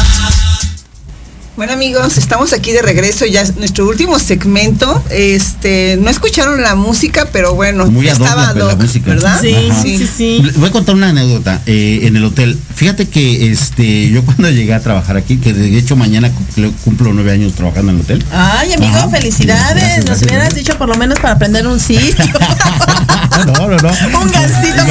Bueno amigos, estamos aquí de regreso ya es nuestro último segmento. Este, no escucharon la música, pero bueno, Muy estaba la, música. ¿verdad? Sí, sí, sí, sí. Voy a contar una anécdota eh, en el hotel. Fíjate que este yo <laughs> cuando llegué a trabajar aquí, que de hecho mañana cumplo, cumplo nueve años trabajando en el hotel. Ay, amigo, Ajá. felicidades. Gracias, Nos gracias, hubieras gracias. dicho por lo menos para aprender un sitio. <laughs> no, no, no. <laughs> Un gancito.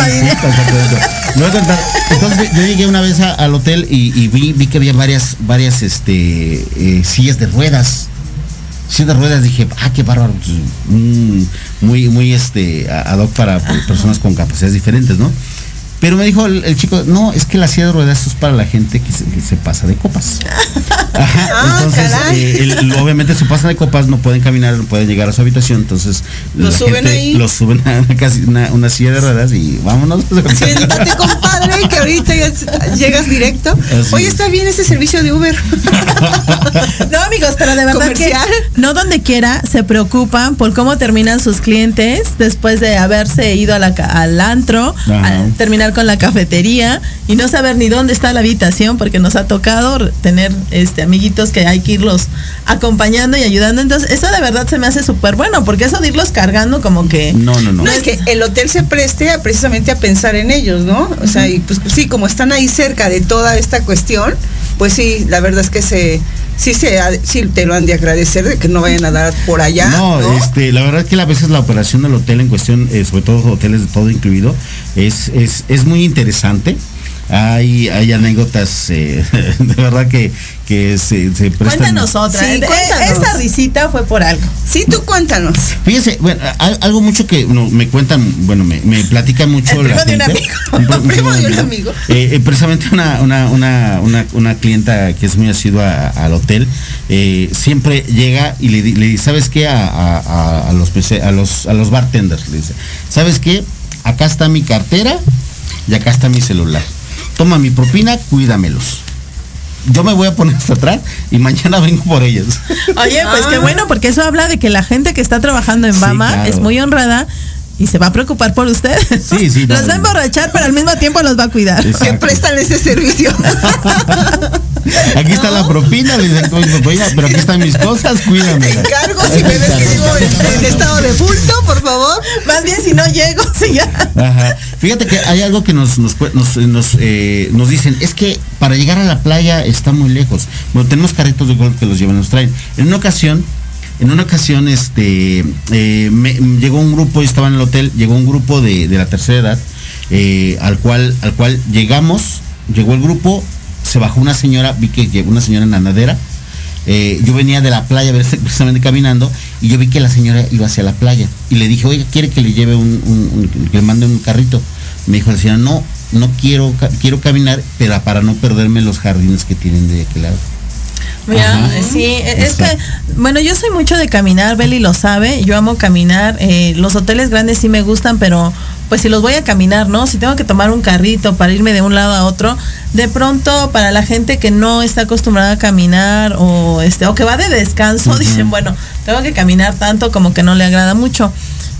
Le voy a contar. Entonces yo llegué una vez a- al hotel y, y vi, vi que había varias, varias este, eh, sillas de ruedas. Sillas de ruedas, dije, ah, qué bárbaro. pues, mm, muy, muy este, ad hoc para personas con capacidades diferentes, ¿no? Pero me dijo el, el chico, no, es que la silla de ruedas es para la gente que se, que se pasa de copas. <laughs> Ajá, Ah, entonces, eh, el- obviamente se pasan de copas, no pueden caminar, no pueden llegar a su habitación, entonces Los la suben gente ahí. los suben a una, casi una, una silla de ruedas y vámonos. <laughs> Siéntate, compadre, que ahorita ya llegas directo. Así Oye, es. está bien ese servicio de Uber. <laughs> No, amigos, pero de verdad Comercial. que no donde quiera se preocupan por cómo terminan sus clientes después de haberse ido a la, ca- al antro, a con la cafetería y no saber ni dónde está la habitación porque nos ha tocado tener este amiguitos que hay que irlos acompañando y ayudando. Entonces, eso de verdad se me hace súper bueno porque eso de irlos cargando como que... No, no, no. No, es que el hotel se preste a, precisamente a pensar en ellos, ¿no? O sea, y pues sí, como están ahí cerca de toda esta cuestión, pues sí, la verdad es que se, sí, se, sí te lo han de agradecer de que no vayan a dar por allá. No, No, este, la verdad que a veces la operación del hotel en cuestión, eh, sobre todo hoteles de todo incluido, es, es, es muy interesante. Hay, hay anécdotas, eh, <laughs> de verdad que, que se, se prestan. Cuéntanos otra. Sí, Eh, cuéntanos. Esa risita fue por algo. Sí, tú cuéntanos. Fíjense, bueno, al- algo mucho que no, me cuentan, bueno, me, me platican mucho El la primo de un amigo. <laughs> Un pr- <laughs> Primo de un amigo. Eh, eh, precisamente una, una, una, una, una clienta que es muy asidua al hotel, eh, siempre llega y le, di- le dice, ¿sabes qué? A, a- a- a los, a, los, a los bartenders, le dice, ¿sabes qué? Acá está mi cartera y acá está mi celular. Toma mi propina, cuídamelos. Yo me voy a poner hasta atrás y mañana vengo por ellos. Oye, pues qué Ah. bueno, porque eso habla de que la gente que está trabajando en Sí, Bama claro. es muy honrada y se va a preocupar por ustedes. Sí, sí, <laughs> no, los va a emborrachar, pero al mismo tiempo los va a cuidar. Que prestan ese servicio. <laughs> Aquí está la propina, le dicen, "Oye, propina, pero aquí están mis cosas, cuídame. Te encargo si me ves que vivo en, en estado de bulto, por favor. Más bien si no llego, <laughs> si ya. Ajá. Fíjate que hay algo que nos nos, cue- nos, nos, eh, nos dicen, es que para llegar a la playa está muy lejos. Bueno, tenemos carritos de golf que los llevan, nos traen. En una ocasión, en una ocasión, este, eh, llegó un grupo, yo estaba en el hotel, llegó un grupo de, de la tercera edad, eh, al cual, al cual llegamos, llegó el grupo, se bajó una señora, vi que llegó una señora en la nadera, eh, yo venía de la playa <laughs> precisamente caminando y yo vi que la señora iba hacia la playa y le dije, oiga, ¿quiere que le lleve un, que le mande un carrito? Me dijo la señora, no, no quiero, quiero caminar, pero para no perderme los jardines que tienen de aquel lado. Mira, Ajá. sí, es que, bueno, yo soy mucho de caminar, Beli lo sabe, yo amo caminar, eh, los hoteles grandes sí me gustan, pero pues si los voy a caminar, ¿no? Si tengo que tomar un carrito para irme de un lado a otro, de pronto para la gente que no está acostumbrada a caminar o este o que va de descanso, <laughs> dicen, bueno, tengo que caminar tanto como que no le agrada mucho.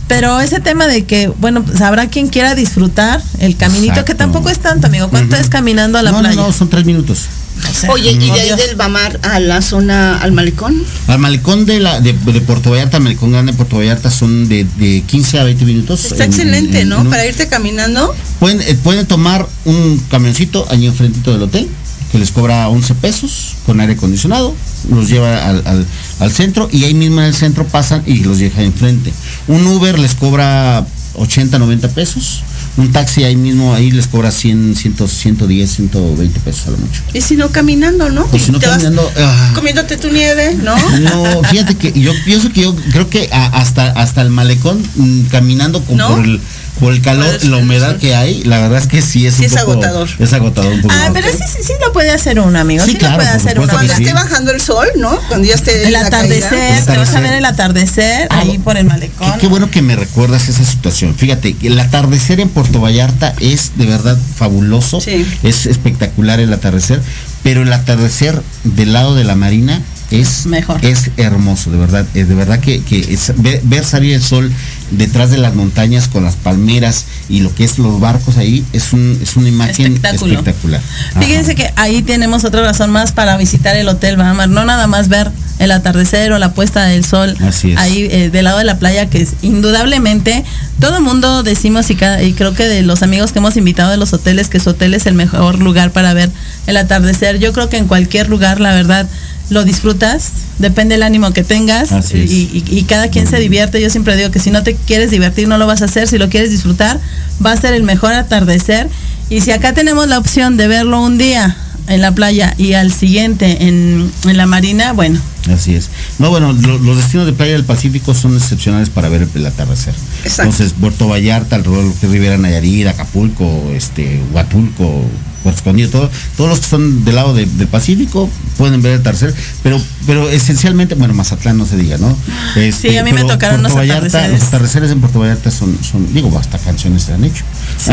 Pero ese tema de que, bueno, pues habrá quien quiera disfrutar el caminito, que tampoco es tanto, amigo. ¿Cuánto es caminando a la no, playa? No, no, son tres minutos. O sea, Oye, y de ahí Dios. del Bamar a la zona, al malecón. Al malecón de la de, de Puerto Vallarta, al malecón grande de Puerto Vallarta son de, de 15 a 20 minutos. Está En- excelente, en- ¿no? en un- Para irte caminando. Pueden, eh, pueden tomar un camioncito allí enfrentito del hotel que les cobra 11 pesos con aire acondicionado, los lleva al, al- al centro y ahí mismo en el centro pasan y los deja enfrente. Un Uber les cobra 80, 90 pesos. Un taxi ahí mismo, ahí les cobra 100, 100, 110, 120 pesos a lo mucho. Y si no caminando, ¿no? Y si no caminando, ah. comiéndote tu nieve, ¿no? No, fíjate que yo pienso que yo creo que a- hasta hasta el malecón mm, caminando con- ¿No? por el por el calor, la humedad que hay, la verdad es que sí es Sí un es poco agotador. Es agotador un poco. Ah, pero sí, sí, sí lo puede hacer uno, amigo. Sí, Sí, claro, lo puede hacer uno. Cuando sí. esté bajando el sol, ¿no? Cuando ya esté El la atardecer, caída. te vas a atardecer. ver el atardecer Ah, ahí por el Qué, malecón. qué bueno que me recuerdas esa situación. Fíjate, el atardecer en Puerto Vallarta es de verdad fabuloso. Sí. Es espectacular el atardecer, pero el atardecer del lado de la marina es Mejor. es hermoso, de verdad. Es de verdad que, que es- ver, ver salir el sol detrás de las montañas con las palmeras y lo que es los barcos ahí es un es una imagen Espectáculo. espectacular. Ajá. Fíjense que ahí tenemos otra razón más para visitar el Hotel Bahamar. No nada más ver el atardecer o la puesta del sol Así es. ahí eh, del lado de la playa, que es indudablemente, todo el mundo decimos y, cada- y creo que de los amigos que hemos invitado de los hoteles, que su hotel es el mejor lugar para ver el atardecer. Yo creo que en cualquier lugar, la verdad, lo disfrutas, depende del ánimo que tengas y, es. y- y cada quien se divierte. Yo siempre digo que si no te quieres divertir, no lo vas a hacer. Si lo quieres disfrutar, va a ser el mejor atardecer. Y si acá tenemos la opción de verlo un día en la playa y al siguiente en, en la marina, bueno, Así es. No, bueno, lo- los destinos de playa del Pacífico son excepcionales para ver el, atardecer. Exacto. Entonces, Puerto Vallarta, alrededor de Rivera Nayarit, Acapulco, este, Huatulco, Puerto Escondido, todo, todos los que están del lado de- del Pacífico pueden ver el atardecer, pero, pero esencialmente, bueno, Mazatlán no se diga, ¿no? Este, Sí, a mí me pero tocaron Puerto los Vallarta, atardeceres. Los atardeceres en Puerto Vallarta son, son, digo, hasta canciones se han hecho. Sí,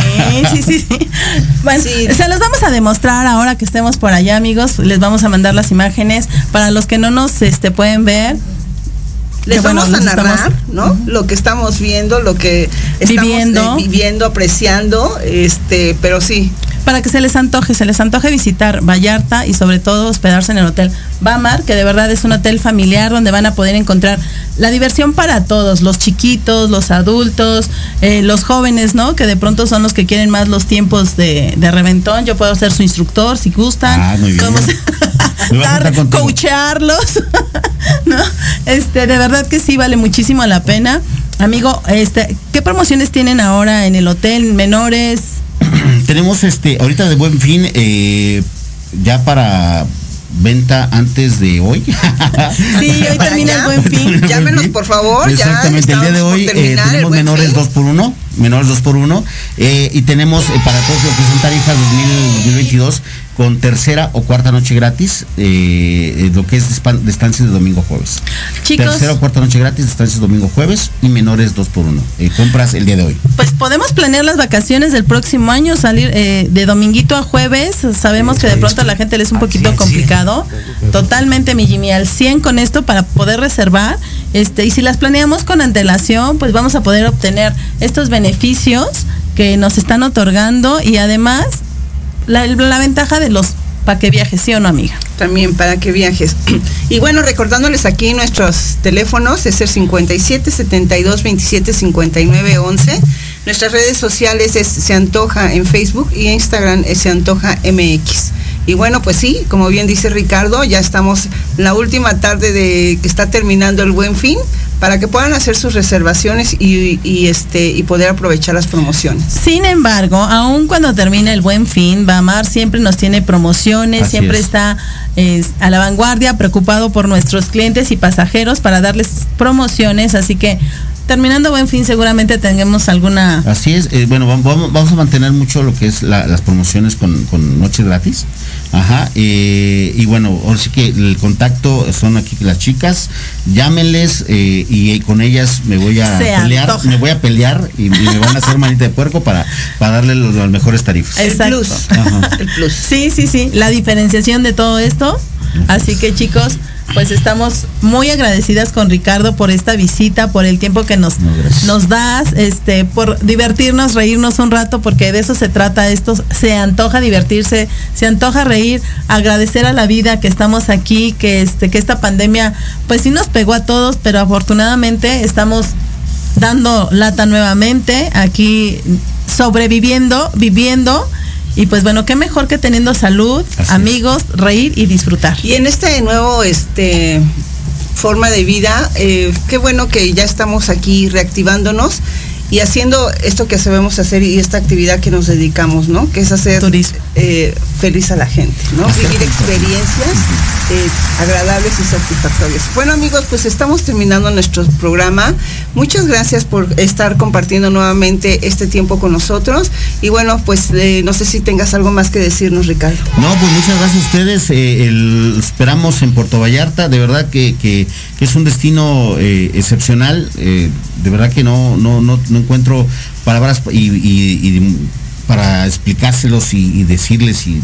sí, sí, sí. Bueno, se los vamos a demostrar ahora que estemos por allá, amigos. Les vamos a mandar las imágenes para los que no nos este, pueden ver. Les bueno, vamos a estamos- narrar, ¿no? Lo que estamos viendo, lo que estamos Viviendo. eh, viviendo, apreciando, este, pero sí. Para que se les antoje, se les antoje visitar Vallarta y sobre todo hospedarse en el hotel Bamar, que de verdad es un hotel familiar donde van a poder encontrar la diversión para todos, los chiquitos, los adultos, eh, los jóvenes, ¿no? Que de pronto son los que quieren más los tiempos de, de reventón. Yo puedo ser su instructor si gustan. Ah, muy bien. <laughs> Dar- coacharlos, <laughs> ¿no? Este, de verdad que sí vale muchísimo la pena. Amigo, este, ¿qué promociones tienen ahora en el hotel? Menores, <clears throat> Tenemos este, ahorita de buen fin, eh, ya para venta antes de hoy. Sí, hoy <laughs> termina el buen fin. Llámenos, por favor. Exactamente, ya el día de hoy eh, tenemos menores Fin. 2 por 1 menores 2 por 1 y tenemos eh, para todos los que son tarifas 2022 con tercera o cuarta noche gratis, eh, eh, lo que es de estancias de domingo jueves. Chicos. Tercera o cuarta noche gratis, de estancias domingo jueves y menores 2 por 1 eh, compras el día de hoy. Pues podemos planear las vacaciones del próximo año, salir eh, de dominguito a jueves. Sabemos que de pronto a la gente le es un poquito complicado. Totalmente, mi Jimmy, al 100 con esto para poder reservar. Este, y si las planeamos con antelación, pues vamos a poder obtener estos beneficios que nos están otorgando y además la, ventaja de los para que viajes, ¿sí o no, amiga? También para que viajes. <clears throat> Y bueno, recordándoles aquí nuestros teléfonos, es el 57 72 27 59 11. Nuestras redes sociales es Se Antoja en Facebook y Instagram es Se Antoja MX. Y bueno, pues sí, como bien dice Ricardo, ya estamos la última tarde de que está terminando el buen fin para que puedan hacer sus reservaciones y, y, este y poder aprovechar las promociones. Sin embargo, aun cuando termina el buen fin, Bamar siempre nos tiene promociones, Así siempre es. está es, a la vanguardia, preocupado por nuestros clientes y pasajeros para darles promociones, así que terminando buen fin seguramente tengamos alguna... Así es, eh, bueno, vam- vamos, vamos a mantener mucho lo que es la- las promociones con, con noches gratis. Ajá, eh, y bueno, ahora sí que el contacto son aquí las chicas, llámenles eh, y con ellas me voy a Se pelear, antoja. me voy a pelear y, y me van a hacer manita de puerco para, para darle los, las mejores tarifas. Exacto. Ajá. El plus. Sí, sí, sí, la diferenciación de todo esto. Así que chicos, pues estamos muy agradecidas con Ricardo por esta visita, por el tiempo que nos, No, nos das, este, por divertirnos, reírnos un rato, porque de eso se trata esto. Se antoja divertirse, se antoja reír, agradecer a la vida que estamos aquí, que este, que esta pandemia, pues sí nos pegó a todos, pero afortunadamente estamos dando lata nuevamente, aquí sobreviviendo, viviendo. Y pues bueno, qué mejor que teniendo salud, Así es. amigos, reír y disfrutar. Y en este nuevo este forma de vida, eh, qué bueno que ya estamos aquí reactivándonos y haciendo esto que sabemos hacer y esta actividad que nos dedicamos, ¿no? Que es hacer eh, feliz a la gente, ¿no? Vivir experiencias eh, agradables y satisfactorias. Bueno amigos, pues estamos terminando nuestro programa. Muchas gracias por estar compartiendo nuevamente este tiempo con nosotros. Y bueno, pues eh, no sé si tengas algo más que decirnos, Ricardo. No, pues muchas gracias a ustedes. eh, el- esperamos en Puerto Vallarta. De verdad que, que- que es un destino eh, excepcional. De verdad que no, no, no, no encuentro palabras y, y- y para explicárselos y, y decirles y,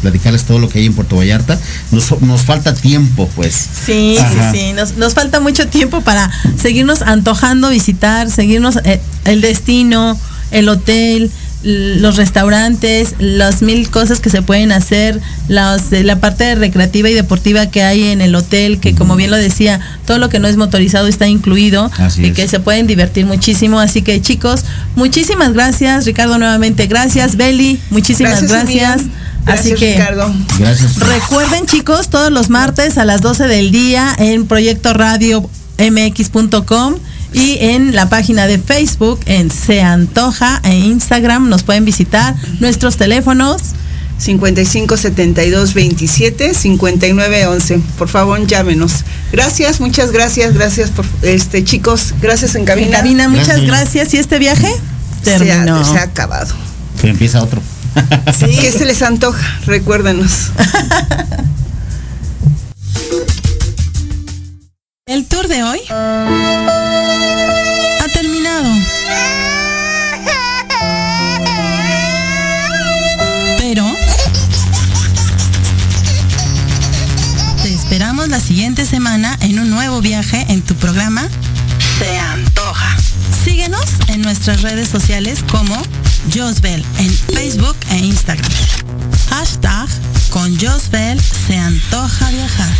platicarles todo lo que hay en Puerto Vallarta. Nos, nos falta tiempo, pues. Sí, Ajá. sí, sí. Nos, nos falta mucho tiempo para seguirnos antojando visitar, seguirnos eh, el destino, el hotel, los restaurantes, las mil cosas que se pueden hacer, las, la parte recreativa y deportiva que hay en el hotel, que como bien lo decía, todo lo que no es motorizado está incluido Así y es. que se pueden divertir muchísimo. Así que chicos, muchísimas gracias. Ricardo nuevamente, gracias. Beli, muchísimas Gracias. Así que Ricardo. Gracias. Recuerden chicos, todos los martes a las 12 del día en Proyecto Radio mx.com y en la página de Facebook en Se Antoja e Instagram nos pueden visitar nuestros teléfonos 55 72 27 59 11. Por favor, llámenos. Gracias, muchas gracias, gracias por este chicos, gracias en en cabina. cabina. Muchas Gracias. gracias. ¿Y este viaje? Se ha, Terminó. se ha acabado. Que empieza otro. <laughs> ¿Qué se les antoja? Recuérdenos. <laughs> El tour de hoy ha terminado. Pero te esperamos la siguiente semana en un nuevo viaje en tu programa Se Antoja. Síguenos en nuestras redes sociales como Josbel en Facebook e Instagram. Hashtag con Josbel se antoja viajar.